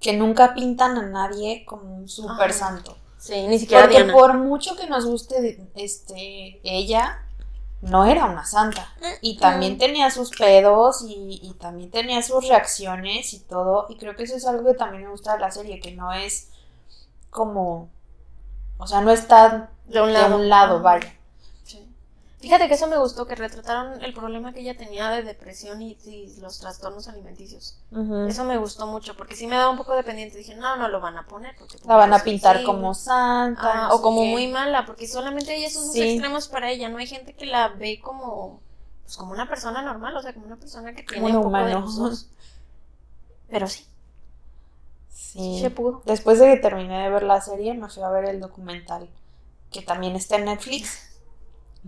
Que nunca pintan a nadie como un super Ajá. santo. Sí, ni siquiera Porque Diana. por mucho que nos guste este ella, no era una santa. Y también tenía sus pedos y, y también tenía sus reacciones y todo. Y creo que eso es algo que también me gusta de la serie, que no es como... O sea, no está De un de lado. un lado, Ajá. vaya. Fíjate que eso me gustó, que retrataron el problema que ella tenía de depresión y, y los trastornos alimenticios. Eso me gustó mucho, porque sí me daba un poco de pendiente. Dije, no, no lo van a poner. Porque La van a pues, pintar como santa. Ah, no o como qué. muy mala, porque solamente ella esos dos Sí. extremos para ella. No hay gente que la ve como, pues, como una persona normal, o sea, como una persona que tiene un un poco de humano. Pero sí, Sí. sí se pudo. Después de que terminé de ver la serie, me fui a ver el documental que también está en Netflix.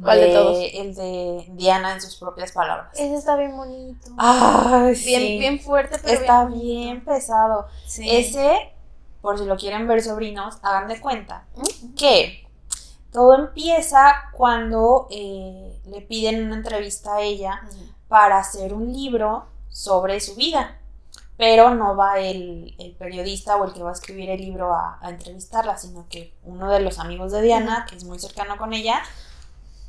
¿Cuál de todos? El de Diana en sus propias palabras. Ese está bien bonito. Ay, sí. bien, bien fuerte, pero está bien, pesado. Sí. Ese, por si lo quieren ver sobrinos, hagan de cuenta que todo empieza cuando eh, le piden una entrevista a ella para hacer un libro sobre su vida. Pero no va el, el periodista o el que va a escribir el libro a, a entrevistarla, sino que uno de los amigos de Diana, que es muy cercano con ella,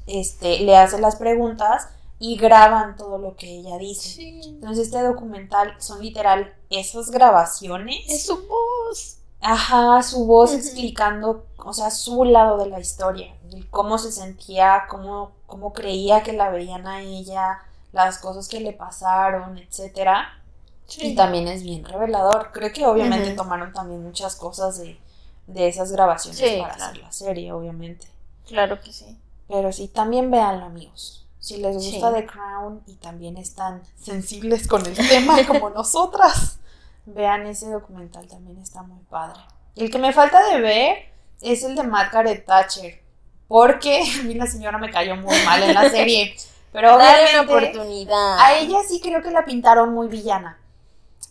este, le hace las preguntas y graban todo lo que ella dice. Sí. Entonces este documental son literal esas grabaciones. Es su voz. Ajá, su voz explicando, o sea, su lado de la historia, cómo se sentía, cómo, cómo creía que la veían a ella, las cosas que le pasaron, etcétera. Y también es bien revelador. Creo que obviamente tomaron también muchas cosas de, de esas grabaciones Sí, para claro. hacer la serie, obviamente. Claro que sí. Pero sí, también véanlo, amigos. Si les gusta Sí. The Crown y también están sensibles con el tema como nosotras, vean ese documental, también está muy padre. El que me falta de ver es el de Margaret Thatcher, porque a mí la señora me cayó muy mal en la serie. Pero Dale una obviamente oportunidad. a ella sí creo que la pintaron muy villana.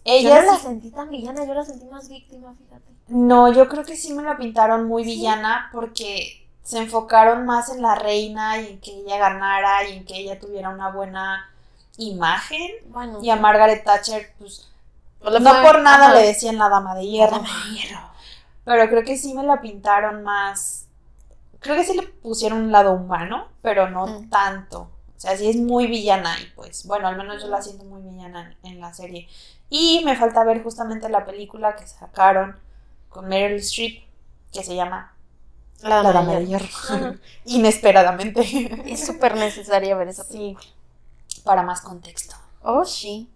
yo Ella no la sentí tan villana, yo la sentí más víctima, fíjate. no, yo creo que sí me la pintaron muy ¿Sí? villana porque se enfocaron más en la reina y en que ella ganara y en que ella tuviera una buena imagen. Bueno. Y a Margaret Thatcher, pues, no fue- por nada ajá. le decían la dama de hierro. Dama de hierro. Pero creo que sí me la pintaron más. Creo que sí le pusieron un lado humano, pero no Mm. tanto. O sea, sí es muy villana y pues, bueno, al menos yo la siento muy villana en, en la serie. Y me falta ver justamente la película que sacaron con Meryl Streep, que se llama La La dama de hierro. Inesperadamente. Es súper necesaria ver esa película. Sí, para más contexto. Oh, sí.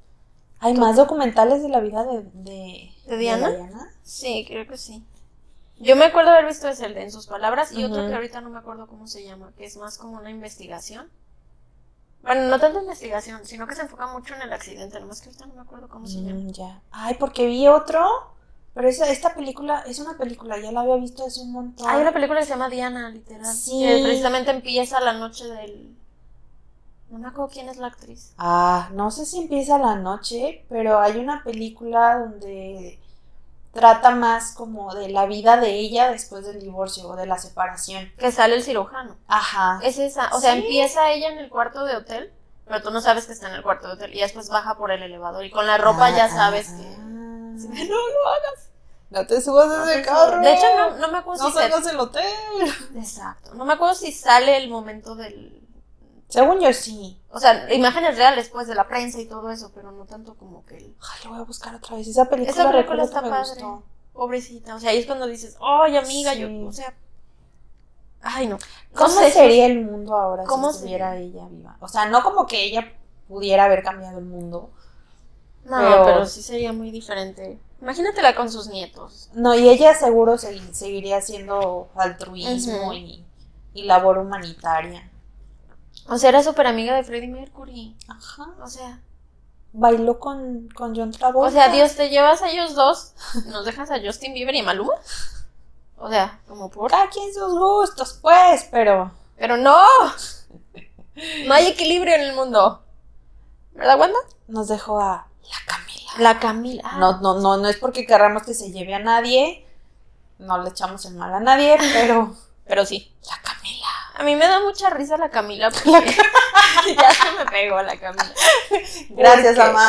¿Hay más documentales de la vida de, de, ¿De Diana? Diana? Sí, creo que sí. Yo me acuerdo haber visto ese el de en sus palabras y otro que ahorita no me acuerdo cómo se llama, que es más como una investigación. Bueno, no tanto investigación, sino que se enfoca mucho en el accidente, nomás que ahorita no me acuerdo cómo se llama. Mm, ya. Ay, porque vi otro, pero esa, esta película es una película, ya la había visto hace un montón. Hay una película que se llama Diana, literal. Sí. Que precisamente empieza la noche del. No me acuerdo quién es la actriz. Ah, no sé si empieza la noche, pero hay una película donde trata más como de la vida de ella después del divorcio o de la separación. Que sale el cirujano. Ajá. Es esa. O sea, Sí. empieza ella en el cuarto de hotel, pero tú no sabes que está en el cuarto de hotel. Y después baja por el elevador. Y con la ropa ya Ah, sabes ah, que. ah. No lo hagas. No te subas No ese carro. De hecho, no, no me acuerdo No si se- salgas del hotel. Exacto. No me acuerdo si sale el momento del. Según yo sí. O sea, imágenes reales, pues, de la prensa y todo eso, pero no tanto como que el. Ay, lo voy a buscar otra vez. Esa película, Esa película está me padre. gustó. Pobrecita. O sea, ahí es cuando dices, ¡ay, amiga! Sí. Yo, o sea. Ay, no. ¿Cómo No sería el mundo ahora ¿Cómo si estuviera ella viva? O sea, no como que ella pudiera haber cambiado el mundo. No, Pero- pero... sí sería muy diferente. Imagínatela con sus nietos. No, y ella seguro segui- seguiría haciendo altruismo y, y labor humanitaria. O sea, era súper amiga de Freddie Mercury. Ajá. O sea, Bailó con, con John Travolta. o sea, Dios, te llevas a ellos dos, nos dejas a Justin Bieber y a Maluma. O sea, como por. Cada quien sus gustos, pues, pero. Pero no. No hay equilibrio en el mundo. ¿Verdad, Wanda? Nos dejó a la. La Camila. Ah, No, no, no, no es porque querramos que se lleve a nadie. No le echamos el mal a nadie, pero. Pero sí. La Camila. A mí me da mucha risa la Camila porque ya se me pegó la Camila. Gracias, mamá.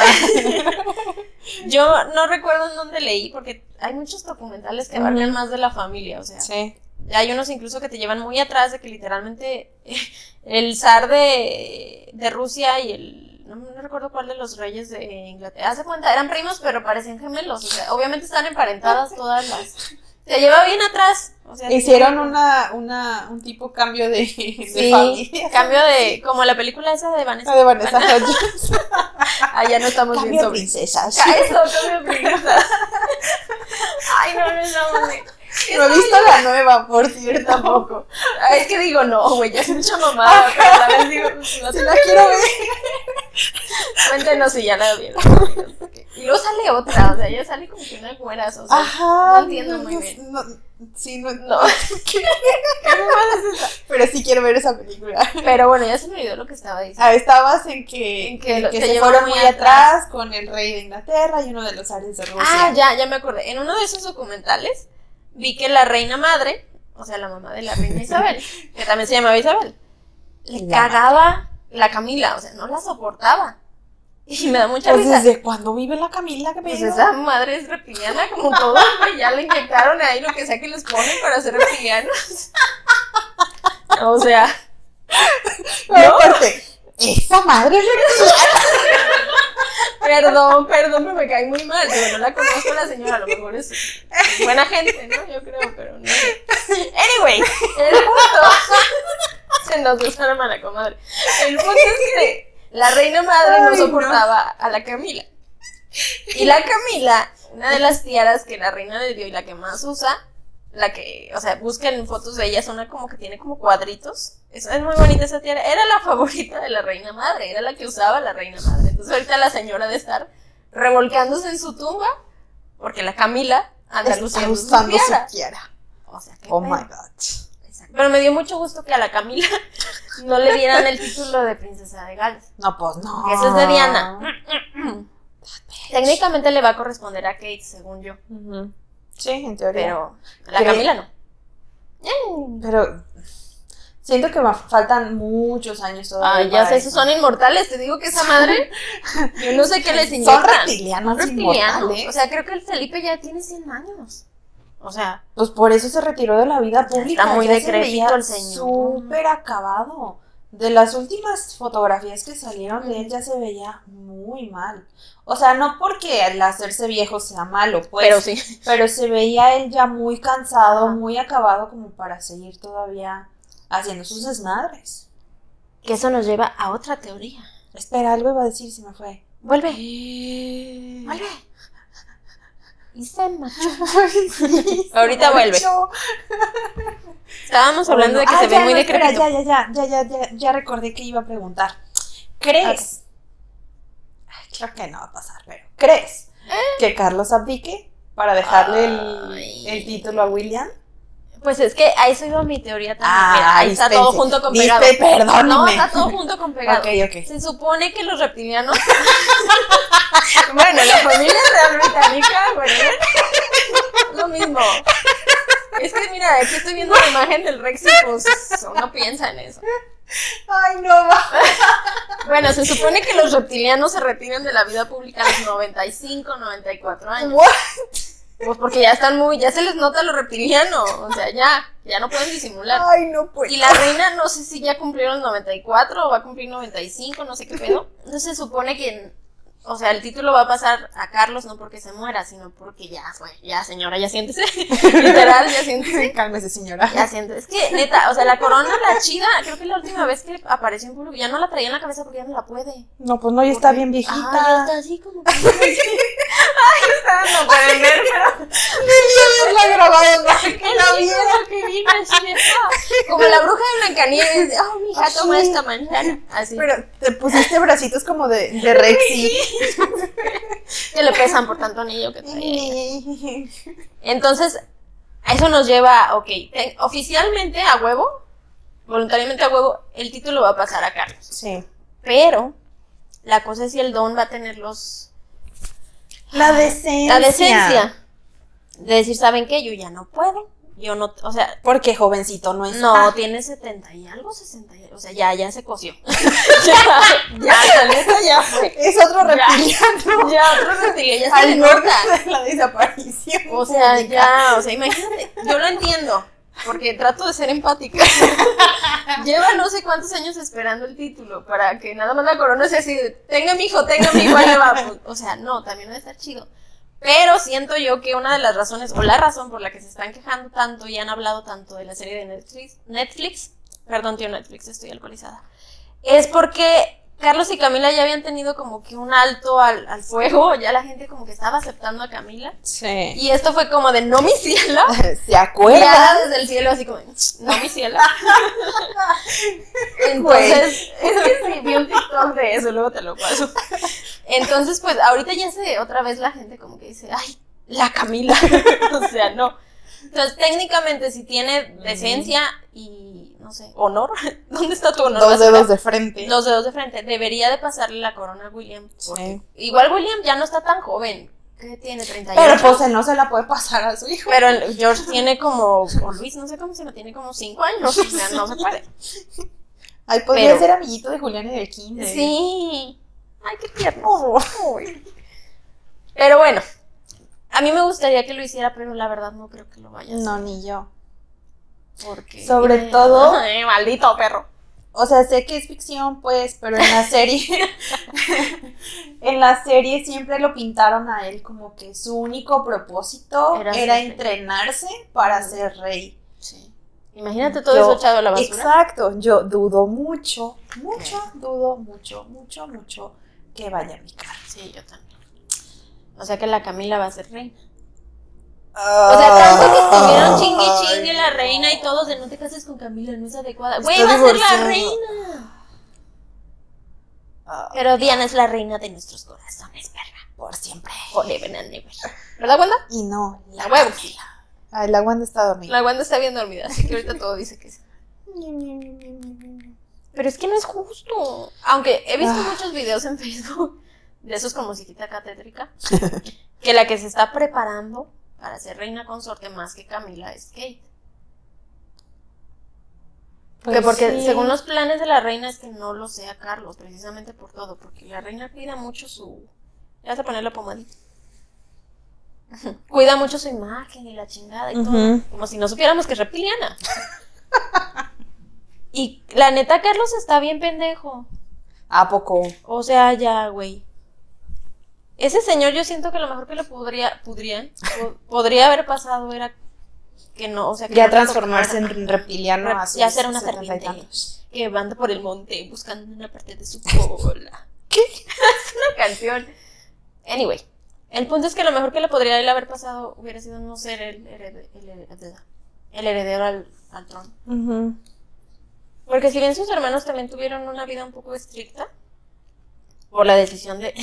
Yo no recuerdo en dónde leí porque hay muchos documentales que abarcan más de la familia, o sea, Sí. hay unos incluso que te llevan muy atrás de que literalmente el zar de, de Rusia y el no, no recuerdo cuál de los reyes de Inglaterra, hace cuenta, eran primos pero parecen gemelos, o sea, obviamente están emparentadas todas las se lleva bien atrás, o sea, Hicieron una, una, un tipo cambio de, de Sí, familia. cambio de, como la película esa de Vanessa. La de Vanessa Hudgens. Ah, ya no estamos bien Cambio sobre princesas. Eso, cambio de princesa. Ay, no, no, no. No he visto la nueva, por cierto. tampoco. Ay, es que digo, no, güey, ya es mucha mamada, pero a la vez digo, no te la quiero ver. Cuéntanos si ya la vieron. Y luego sale otra, o sea, ella sale como que una güeras, o sea. Ajá. no entiendo muy bien. no- sí, no, No. ¿Qué mamada es esa? Pero sí quiero ver esa película. Pero bueno, ya se me olvidó lo que estaba diciendo. Ah, estabas en que, En que en se fueron muy muy atrás. atrás con el rey de Inglaterra y uno de los ares de Rusia. Ah, ya, ya me acordé. En uno de esos documentales vi que la reina madre, o sea, la mamá de la reina Isabel, que también se llamaba Isabel, le La cagaba la Camila, o sea, no la soportaba. Y me da mucha Pues risa. desde cuando vive la Camila que Pues esa madre es reptiliana, como todos, güey, ya le inyectaron ahí lo que sea que les ponen para ser reptilianos. O sea, Pero aparte, esa madre es perdón, perdón, pero me cae muy mal. Digo, no la conozco la señora, a lo mejor es buena gente, ¿no? Yo creo, pero no. Anyway, el punto. Se nos dio una mala comadre. El punto es que la reina madre no. soportaba a la Camila. Y la Camila, una de las tiaras que la reina le dio y la que más usa, la que, o sea, busquen fotos de ella, es una como que tiene como cuadritos. Es, es muy bonita esa tiara. Era la favorita de la reina madre, era la que usaba la reina madre. Entonces ahorita la señora de estar revolcándose en su tumba, porque la Camila anda luciendo su usando su tiara. tiara. O sea, qué Oh my god. Exacto. Pero me dio mucho gusto que a la Camila no le dieran el título de princesa de Gales. No, pues no. Ese es de Diana. Técnicamente le va a corresponder a Kate, según yo. Sí, en teoría. Pero la Camila no. Pero siento que me faltan muchos años todavía. Ay, ya sé, eso. esos son inmortales. Te digo que esa madre. Yo no sé qué les inyectan. Son reptilianos. inmortales. O sea, creo que el Felipe ya tiene 100 años. O sea, Pues por eso se retiró de la vida pública. está muy decrépito el señor. Súper acabado. De las últimas fotografías que salieron de él ya se veía muy mal. O sea, no porque el hacerse viejo sea malo, pues. pero sí. Pero se veía él ya muy cansado, Ajá. muy acabado como para seguir todavía haciendo sus desmadres. Que eso nos lleva a otra teoría. Espera, algo iba a decir, se me fue. Vuelve. Vuelve. Vuelve. Y se. Ahorita vuelve. Estábamos hablando de que Ah, se ve muy no, espera. Ya, ya, ya, ya, ya, ya, ya recordé que iba a preguntar. ¿Crees? Ay, Creo que no va a pasar, pero ¿crees que Carlos abdique para dejarle el, el título a William? Pues es que a eso iba mi teoría también. Ah, Mira, ahí está todo junto con pegado. perdóneme. No, está todo junto con pegado. Ok, ok. Se supone que los reptilianos. bueno, la familia real británica, bueno, lo mismo. Es que mira, aquí estoy viendo la imagen del Rex y pues uno piensa en eso. Ay, no va. Bueno, se supone que los reptilianos se retiran de la vida pública a los 95, 94 años. What? Pues porque ya están muy, ya se les nota lo reptiliano. O sea, ya, ya no pueden disimular. Ay, no puedo. Y la reina, no sé si ya cumplió los 94 o va a cumplir 95, no sé qué pedo. Entonces se supone que, o sea, el título va a pasar a Carlos no porque se muera, sino porque ya fue, ya señora, ya siéntese. Literal, ya siéntese. Cálmese, señora. Ya siéntese. Es que, neta, o sea, la corona, la chida, creo que la última vez que apareció en público ya no la traía en la cabeza porque ya no la puede. No, pues no, ya está bien viejita. Ah, ya está así como. Ay, está, no pueden ver, pero. la lo que vino, es cierto. Como la bruja de Blancanieves. Oh, mija, toma Así. esta manzana. Así. Pero te pusiste bracitos como de, de Rexy. Que le pesan por tanto anillo que trae. Entonces, eso nos lleva, ok, te- oficialmente a huevo, voluntariamente a huevo, el título va a pasar a Carlos. Sí. Pero, la cosa es si el don va a tener los. La decencia. La decencia. De decir, ¿saben qué? Yo ya no puedo. Yo no, o sea, Porque jovencito no es. No, tiene 70 y algo, 60 y O sea, ya, ya se coció. ya, ya, neta ya fue. Es otro reptiliano. Ya, otro reptiliano, ya se Al nota. de la desaparición. O sea, pública. ya, o sea, imagínate, yo lo entiendo, porque trato de ser empática. Lleva no sé cuántos años esperando el título para que nada más la corona sea así, de, tenga mi hijo, tenga mi hijo, ahí va. Pues, o sea, no, también va a estar chido. Pero siento yo que una de las razones, o la razón por la que se están quejando tanto y han hablado tanto de la serie de Netflix, Netflix, perdón tío Netflix, estoy alcoholizada, es porque Carlos y Camila ya habían tenido como que un alto al, al fuego, ya la gente como que estaba aceptando a Camila. Sí. Y esto fue como de no mi cielo. ¿Se acuerdan? Ya desde el cielo, así como, no mi cielo. Entonces, es que sí, vi un TikTok de eso, luego te lo paso. Entonces, pues ahorita ya se, otra vez la gente como que dice, ay, la Camila. o sea, no. Entonces, técnicamente, si tiene decencia y, no sé, honor, ¿dónde está tu honor? Dos dedos de frente. Dos dedos de frente. Debería de pasarle la corona a William. Sí. Igual William ya no está tan joven. ¿Qué tiene? 38. Pero pues él no se la puede pasar a su hijo. Pero el George tiene como, o Luis, no sé cómo se llama, tiene como 5 años, o sea, no se puede. Ay, podría pero- ser amiguito de Julián y de Kinder. Sí. Ay, qué tierno. Oh. Pero bueno, a mí me gustaría que lo hiciera, pero la verdad no creo que lo vaya a hacer. No, ni yo. Porque... Sobre todo- maldito perro. O sea, sé que es ficción, pues, pero en la serie. en la serie siempre lo pintaron a él como que su único propósito Era era, ser rey. entrenarse para ser rey. Sí. Imagínate todo Yo- eso echado a la basura. Exacto, yo dudo mucho, mucho, dudo mucho, mucho, mucho que vaya a picar. Sí, yo también. O sea que la Camila va a ser reina. O sea, tanto que estuvieron chingue chingue la reina y todos de no te cases con Camila, no es adecuada. Güey, va a ser la reina. Pero Diana es la reina de nuestros corazones, verga. por siempre. Forever and never. ¿Verdad, Wanda? Y no, La huevo. Ay, la Wanda está dormida. La Wanda está bien dormida, así que ahorita todo dice que sí. Pero es que no es justo. Aunque he visto Ah. muchos videos en Facebook de esos con musiquita catétrica, que la que se está preparando para ser reina consorte más que Camila es Kate. Que Pues porque sí. según los planes de la reina es que no lo sea Carlos, precisamente por todo, porque la reina cuida mucho su... Ya vas a poner la pomadita. cuida mucho su imagen y la chingada y todo. Como si no supiéramos que es reptiliana. y la neta, Carlos está bien pendejo. ¿A poco? O sea, ya, güey. Ese señor yo siento que lo mejor que le podría, podrían, po- podría haber pasado era que no, o sea, que Ya no transformarse en reptiliano Rep- a ya ser una 70 y serpiente. que anda por el monte buscando una parte de su cola. ¿Qué? es una canción. Anyway, El punto es que lo mejor que le podría él haber pasado hubiera sido no ser el, herede- el heredero, el heredero al, al trono. Porque si bien sus hermanos también tuvieron una vida un poco estricta, por la decisión de,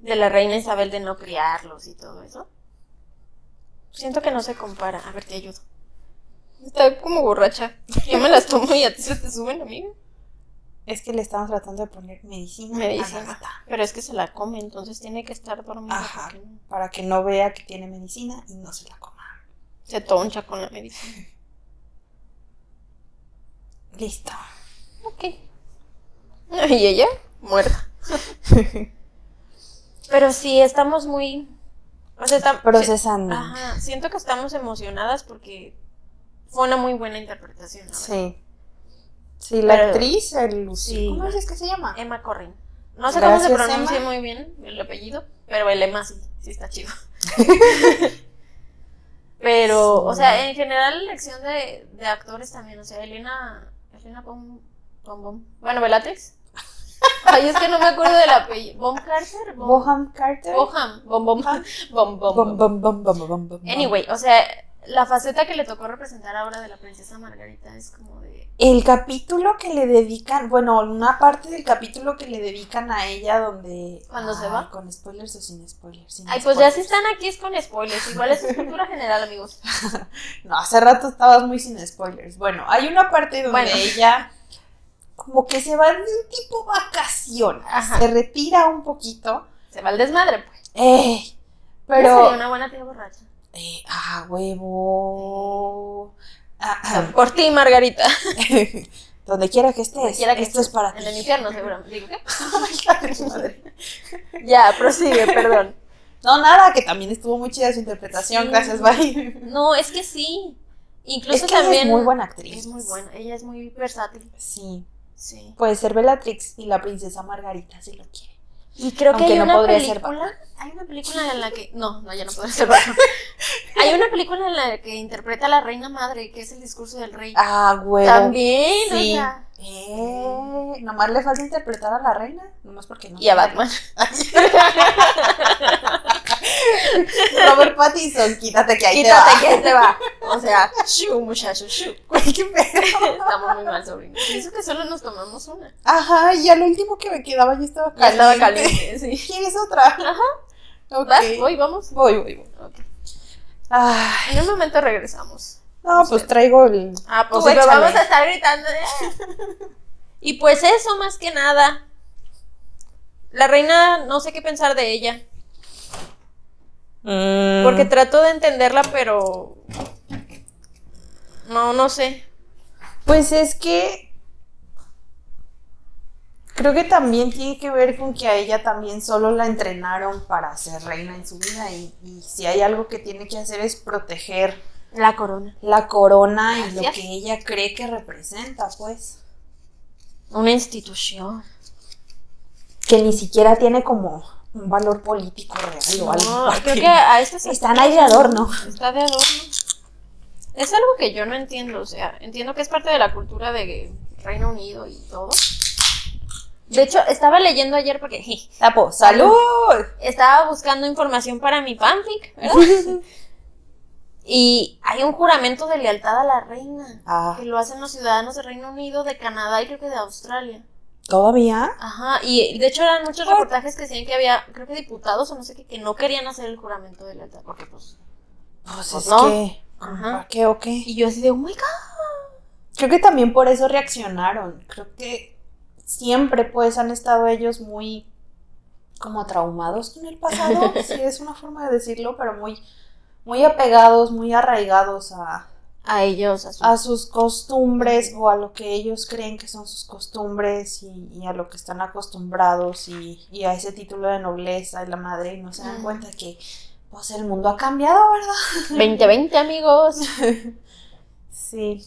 de la reina Isabel de no criarlos y todo eso, siento que no se compara. A ver, te ayudo. Está como borracha. Yo me las tomo y a ti se te suben, amiga. Es que le estamos tratando de poner medicina. Me a la dicen. gata. Pero es que se la come, entonces tiene que estar dormida. Ajá. porque Para que no vea que tiene medicina y no se la coma. Se toncha con la medicina. Listo. Ok. Y ella, muerta. Pero sí, estamos muy... O sea, Procesando. Ajá, siento que estamos emocionadas porque fue una muy buena interpretación. verdad. Sí. Sí, la Pero- actriz, el Lucy. Sí. ¿Cómo es que se llama? Emma Corrin. No sé cómo se pronuncia Emma. muy bien el apellido, pero el Emma sí, sí está chido. pero, Sí. o sea, en general la elección de, de actores también, o sea, Elena, Elena Bom, Bom, Bom. Bueno, Bellatrix. Ay, es que no me acuerdo del apellido. ¿Bom Carter? Boham Carter. Boham. Bom, bom, bom, bom, Bom, bom. bom, bom, bom, bom, bom. Anyway, o sea, la faceta que le tocó representar ahora de la princesa Margarita es como de... El capítulo que le dedican, bueno, una parte del capítulo que le dedican a ella donde... ¿Cuándo se va? ¿Con spoilers o sin spoilers? Sin Ay, pues ya si están aquí es con spoilers. Igual es cultura general, amigos. No, hace rato estabas muy sin spoilers. Bueno, hay una parte donde Bueno. ella como que se va de un tipo vacación. Se retira un poquito. Se va al desmadre, pues. Eh, Pero... Sería una buena tía borracha. Eh, ah, huevo. Ah, Por ti, Margarita. Donde quiera que estés. Quiera que esto estés es para En ti. el infierno, seguramente. Digo, ¿qué? Madre. Ya, prosigue, perdón. No, nada, que también estuvo muy chida su interpretación. Sí. Gracias, bye. No, es que sí. Incluso Es que ella también... es muy buena actriz. Es muy buena. Ella es muy versátil. Sí. Sí. Puede ser Bellatrix y la princesa Margarita si lo quiere. Y creo que hay no una podría ser película. Hay una película en la que. No, no, ya no podría ser hay una película en la que interpreta a la reina madre, que es el discurso del rey. Ah, huevo. También, o Sí. sea, Eh, nomás le falta interpretar a la reina. Nomás porque no. Y a Batman. Robert Pattinson, quítate que ahí Quítate te que ahí te va. O sea, shu, muchacho, shu. va. Güey, qué pedo. Estamos muy mal, sobrino. Y eso que solo nos tomamos una. Ajá, y al último que me quedaba yo estaba Ya caliente. estaba caliente, sí. ¿Quieres otra? Ajá. Ok. ¿Vas? Voy, vamos. Voy, voy, voy. Ok. Ay, En un momento regresamos. no, pues traigo el. Ah, pues sí, échale. vamos a estar gritando. Y pues eso, más que nada. La reina, no sé qué pensar de ella. Mm, Porque trato de entenderla, pero. No, no sé. Pues es que. Creo que también tiene que ver con que a ella también solo la entrenaron para ser reina en su vida. Y, y si hay algo que tiene que hacer es proteger La corona. la corona y lo que ella cree que representa, pues. Una institución. Que ni siquiera tiene como un valor político real o algo. No, creo que a estas Están ahí de adorno. Está de adorno. Es algo que yo no entiendo, o sea, entiendo que es parte de la cultura de Reino Unido y todo. De hecho, estaba leyendo ayer porque Tapo, ¡salud! estaba buscando información para mi fanfic, ¿verdad? Y hay un juramento de lealtad a la reina, Ah, que lo hacen los ciudadanos de Reino Unido, de Canadá y creo que de Australia. ¿Todavía? Ajá, y de hecho eran muchos reportajes que decían que había, creo que diputados o no sé qué, que no querían hacer el juramento de lealtad, porque pues... Pues, Pues es no. que. Ajá. ¿Para qué o qué? Y yo así de, oh my god. Creo que también por eso reaccionaron. Creo que siempre pues han estado ellos muy como traumados con el pasado, si es una forma de decirlo, pero muy, muy apegados, muy arraigados a, A ellos, a su... a sus costumbres o a lo que ellos creen que son sus costumbres y, y a lo que están acostumbrados y, y a ese título de nobleza y la madre y no se dan cuenta que pues el mundo ha cambiado, ¿verdad? 2020, amigos. Sí,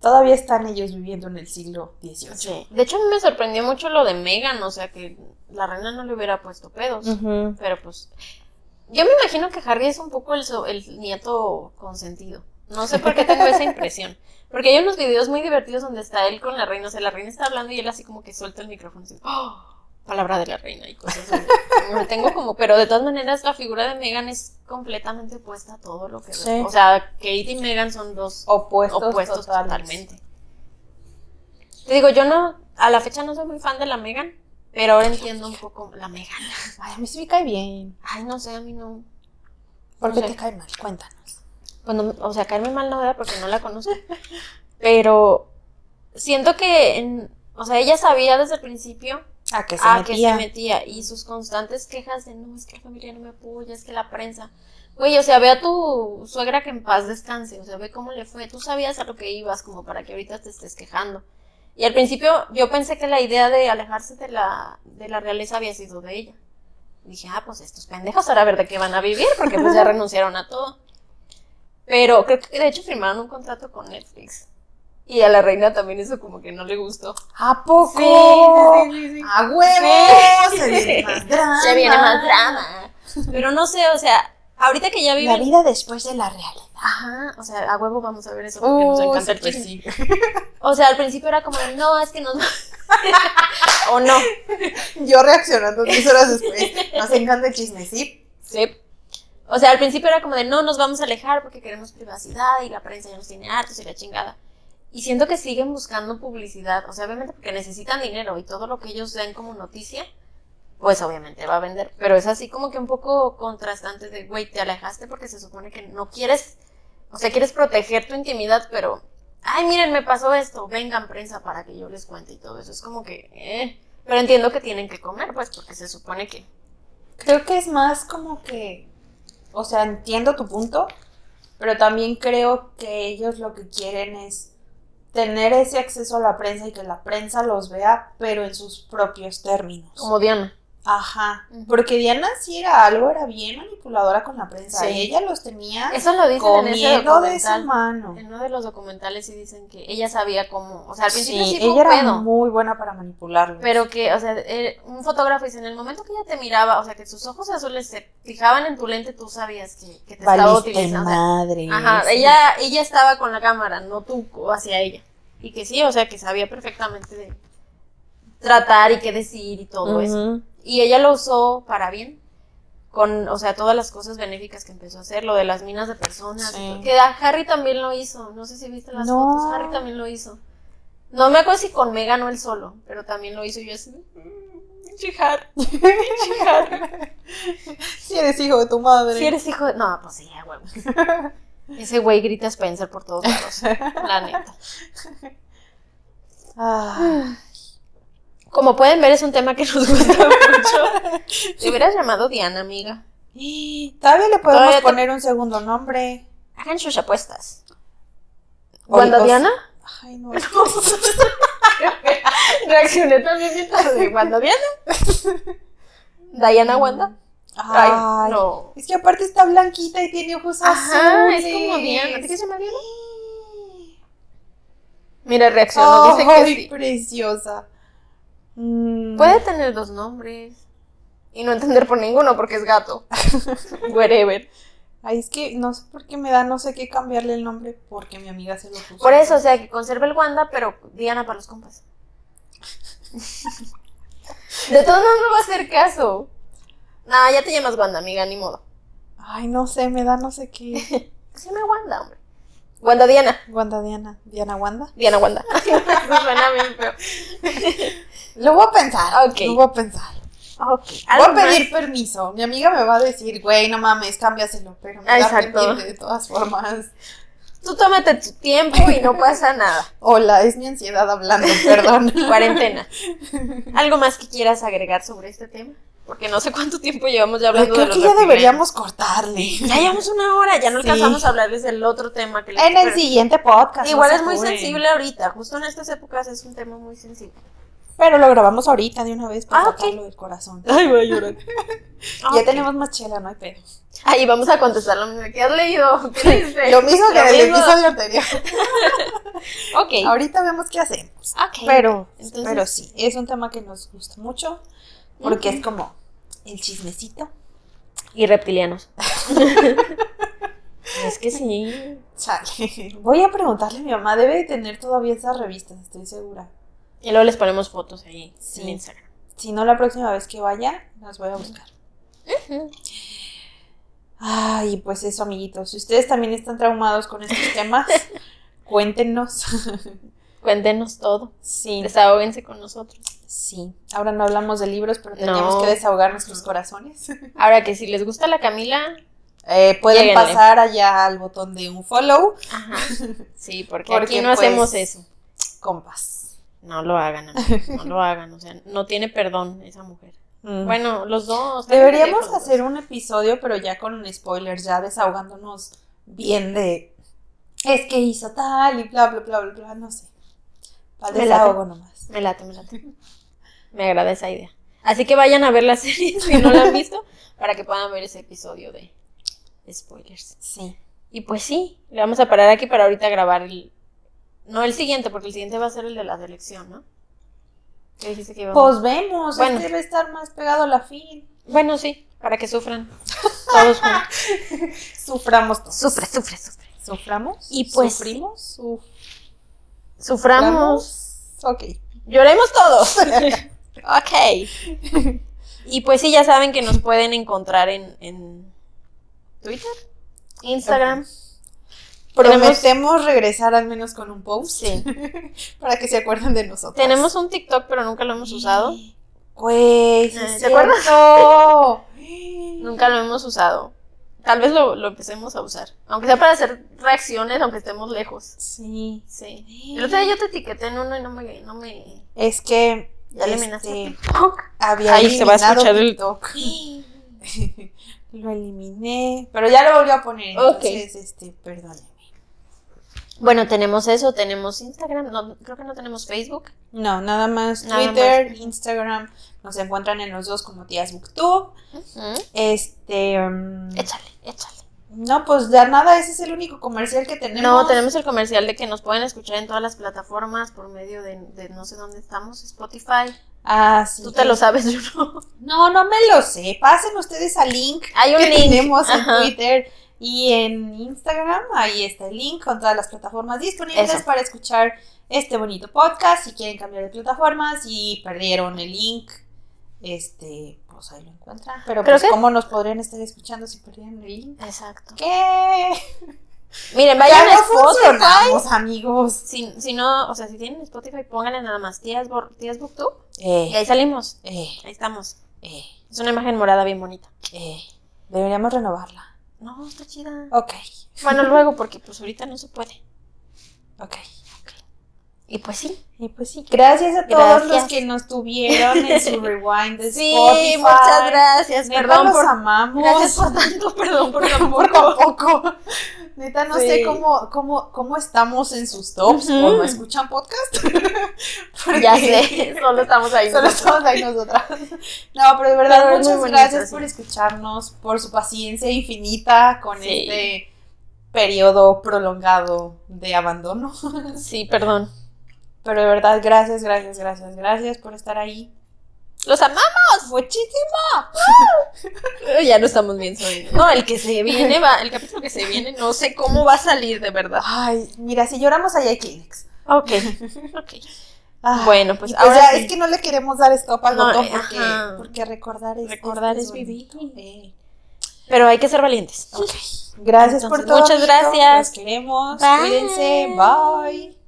todavía están ellos viviendo en el siglo XVIII. Sí. De hecho, a mí me sorprendió mucho lo de Megan, o sea, que la reina no le hubiera puesto pedos. Pero pues. Yo me imagino que Harry es un poco el, so- el nieto consentido. No sé por qué tengo esa impresión. Porque hay unos videos muy divertidos donde está él con la reina. O sea, la reina está hablando y él así como que suelta el micrófono. Así, ¡oh! palabra de la reina y cosas así. Me tengo como, pero de todas maneras la figura de Megan es completamente opuesta a todo lo que Sí. O sea, Kate y Megan son dos Opuestos, totalmente. Te digo, yo no, a la fecha no soy muy fan de la Megan, pero ahora entiendo un poco la Megan. Ay, a mí sí me cae bien. Ay, no sé, a mí no. ¿Por No qué sé. te cae mal? Cuéntanos. No- o sea, caerme mal no ¿verdad? porque no la conozco. Pero siento que, en- o sea, ella sabía desde el principio A que se a que metía. se metía y sus constantes quejas de no, es que la familia no me apoya, es que la prensa. Güey, o sea, ve a tu suegra que en paz descanse, o sea, ve cómo le fue. Tú sabías a lo que ibas como para que ahorita te estés quejando. Y al principio yo pensé que la idea de alejarse de la, de la realeza había sido de ella. Dije, ah, pues estos pendejos ahora a ver de qué van a vivir, porque pues ya renunciaron a todo. Pero creo que de hecho firmaron un contrato con Netflix. Y a la reina también eso como que no le gustó. ¿A poco? Sí, sí, sí, sí. ¡A huevo! Sí. Se viene más drama. Se viene más drama. Pero no sé, o sea, ahorita que ya La viven. vida después de la realidad. Ajá, o sea, a huevo vamos a ver eso porque nos encanta el chisme. O sea, al principio era como, no, es que nos. o no. Yo reaccionando 10 horas después. Nos encanta el chisme, ¿sí? Sí. O sea, al principio era como de, no, nos vamos a alejar porque queremos privacidad y la prensa ya nos tiene hartos y la chingada. Y siento que siguen buscando publicidad. O sea, obviamente porque necesitan dinero y todo lo que ellos den como noticia, pues obviamente va a vender. Pero es así como que un poco contrastante de, güey, te alejaste porque se supone que no quieres, o sea, quieres proteger tu intimidad, pero, ay, miren, me pasó esto, vengan prensa para que yo les cuente y todo eso. Es como que, eh. Pero entiendo que tienen que comer, pues, porque se supone que... Creo que es más como que. O sea, entiendo tu punto. Pero también creo que ellos lo que quieren es tener ese acceso a la prensa y que la prensa los vea, pero en sus propios términos. Como Diana. Ajá. Porque Diana sí era algo, era bien manipuladora con la prensa. Sí. Ella los tenía Eso lo dicen en ese comiendo de su documental. mano. En uno de los documentales sí dicen que ella sabía cómo, o sea, al principio sí, Sí, fue un ella era pedo, muy buena para manipularlos. pero que, o sea, eh, un fotógrafo dice, en el momento que ella te miraba, o sea, que sus ojos azules se fijaban en tu lente, tú sabías que, que te estaba Valiste utilizando. o sea, madre. Ajá, sí. ella, ella estaba con la cámara, no tú hacia ella. Y que sí, o sea, que sabía perfectamente de tratar y qué decir y todo eso. Y ella lo usó para bien. Con, o sea, todas las cosas benéficas que empezó a hacer, lo de las minas de personas. Sí. y todo, Que Harry también lo hizo. No sé si viste las No. fotos. Harry también lo hizo. No me acuerdo si con Megan o él solo, pero también lo hizo. Y yo así, "Mm, pinche Harry". Si eres hijo de tu madre. Si eres hijo de. No, pues sí, huevo. Ese güey grita Spencer por todos lados. La neta. Ah, Como pueden ver, es un tema que nos gusta mucho. Te hubieras llamado Diana, amiga. y todavía le podemos Todavía te- poner un segundo nombre. Hagan sus apuestas. O- ¿Wanda o- Diana? Ay, no. Reaccioné también bien tarde. ¿Wanda Diana? ¿Diana Wanda? Ay, Ay, no. Es que aparte está blanquita y tiene ojos Ajá, azules. es como Diana. ¿Te quieres llamar Diana? Mira, reaccionó. Dice que Ay, sí. preciosa. Mm, Puede tener dos nombres. Y no entender por ninguno porque es gato. Wherever. Ay, es que no sé por qué me da no sé qué cambiarle el nombre porque mi amiga se lo puso. Por eso, o sea, que conserve el Wanda, pero Diana para los compas. De todos modos no va a hacer caso. No, ya te llamas Wanda, amiga, ni modo. Ay, no sé, me da no sé qué. Se llama Wanda, hombre. Wanda Diana. Wanda Diana. Diana Wanda. Diana Wanda. Suena bien feo. Lo voy a pensar. Ok. Lo voy a pensar. Ok. Voy ¿algo a pedir más? permiso. Mi amiga me va a decir, güey, no mames, cámbiaselo. Pero me da exacto. de todas formas. Tú tómate tu tiempo y no pasa nada. Hola, es mi ansiedad hablando, perdón. Cuarentena. ¿Algo más que quieras agregar sobre este tema? Porque no sé cuánto tiempo llevamos ya hablando de Creo los que ya deberíamos cortarle. Ya llevamos una hora, ya no Sí. alcanzamos a hablarles del otro tema que les En el siguiente podcast. Igual no es muy sensible ahorita, justo en estas épocas es un tema muy sensible. Pero lo grabamos ahorita de una vez para Ah, ok. sacarlo del corazón. Ay, voy a llorar. Ya tenemos más chela, no hay pedo. Ahí vamos a contestar lo mismo. ¿Qué has leído? Lo mismo que en el episodio anterior. Ok. Ahorita vemos qué hacemos. Ok. Pero, Entonces- pero sí, es un tema que nos gusta mucho. Porque es como el chismecito. Y reptilianos. es que sí. Chale. Voy a preguntarle a mi mamá, debe de tener todavía esas revistas, estoy segura. Y luego les ponemos fotos ahí Sí. en Instagram. Si no, la próxima vez que vaya, las voy a buscar. Ay, pues eso, amiguitos. Si ustedes también están traumados con estos temas, cuéntenos. Cuéntenos todo. Sí, Desahóguense con nosotros. sí. Ahora no hablamos de libros, pero tenemos No. que desahogar nuestros corazones. Ahora que si les gusta la Camila, Eh, pueden Lléguenle. pasar allá al botón de un follow, ajá. Sí, porque, Porque, aquí no hacemos pues, eso. compas. No lo hagan, amigos, no lo hagan. O sea, no tiene perdón esa mujer. Mm. Bueno, los dos. Deberíamos hacer un episodio, pero ya con spoilers, ya desahogándonos bien de es que hizo tal y bla bla bla bla bla, no sé. Para Me late. desahogo nomás. Me late, me late. Me agrada esa idea. Así que vayan a ver la serie si no la han visto, para que puedan ver ese episodio de spoilers. Sí. Y pues sí, le vamos a parar aquí para ahorita grabar el. No el siguiente, porque el siguiente va a ser el de la selección, ¿no? ¿Qué dijiste que íbamos? Pues vemos, Bueno. este debe estar más pegado a la fin. Bueno, sí, para que sufran todos juntos. Suframos todos. Sufre, sufre, sufre. ¿Suframos? Y pues- ¿Sufrimos? Suf- Suframos. Ok. Lloremos todos. ok. Y pues sí, ya saben que nos pueden encontrar en, en Twitter, Instagram. Prometemos regresar al menos con un post sí. para que se acuerden de nosotros. Tenemos un TikTok, pero nunca lo hemos usado. Güey, sí Eh, es ¿te acuerdas? Nunca lo hemos usado. Tal vez lo, lo empecemos a usar. Aunque sea para hacer reacciones, aunque estemos lejos. Sí. Sí. El otro día yo te etiqueté en uno y no me. No me Es que ya eliminaste este, TikTok. había Ahí se va a eliminado escuchar el- TikTok. lo eliminé, pero ya lo volví a poner, entonces, este, perdónenme. Bueno, tenemos eso, tenemos Instagram, no, creo que no tenemos Facebook. No, nada más Nada Twitter, más. Instagram, nos encuentran en los dos como tías Booktube. Este, um, Échale, échale. no, pues ya nada, ese es el único comercial que tenemos. No, tenemos el comercial de que nos pueden escuchar en todas las plataformas por medio de, de no sé dónde estamos, Spotify. Ah, sí. Tú te lo sabes, yo no. No, no me lo sé. Pasen ustedes al link Hay un que link. tenemos en Ajá. Twitter y en Instagram. Ahí está el link con todas las plataformas disponibles Eso. para escuchar este bonito podcast. Si quieren cambiar de plataformas y perdieron el link, este, pues ahí lo encuentran. Pero Creo pues, que- ¿cómo nos podrían estar escuchando si perdieron el link? Exacto. ¿Qué? Miren, Ya vayan a Spotify. amigos. Si, si no, o sea, si tienen Spotify, pónganle nada más tías, tías Booktube. Y Eh, ahí salimos. eh, Ahí estamos. eh, Es una imagen morada bien bonita. eh. Deberíamos renovarla. No, está chida. Ok, Bueno, luego, porque pues ahorita no se puede. ok. Y pues sí. Y pues sí, gracias a todos Gracias. los que nos tuvieron en su rewind de Sí, Spotify. muchas gracias. Neta, Perdón los por, amamos. gracias por tanto, perdón por por tampoco. Neta, no Sí. sé cómo, cómo, cómo estamos en sus tops Ujú. o no escuchan podcast. Ya sé, solo estamos ahí. Solo nosotros. estamos ahí nosotras. No, pero de verdad, Pero muchas bonito, gracias sí. por escucharnos, por su paciencia infinita con Sí. este periodo prolongado de abandono. Sí, perdón. Pero de verdad, gracias, gracias, gracias, gracias por estar ahí. Los amamos. Muchísimo. Ya no estamos bien sonidos. No, el que se viene va, el capítulo que se viene, no sé cómo va a salir de verdad. Ay, mira, si lloramos allá hay Kleenex. Ok, Bueno, pues pues ahora ya sí. es que no le queremos dar stop al No, botón eh, porque, recordar es Recordar es vivir. Eh, Pero hay que ser valientes. Gracias por Entonces, todo. muchas gracias. Los queremos. Bye. Cuídense. Bye.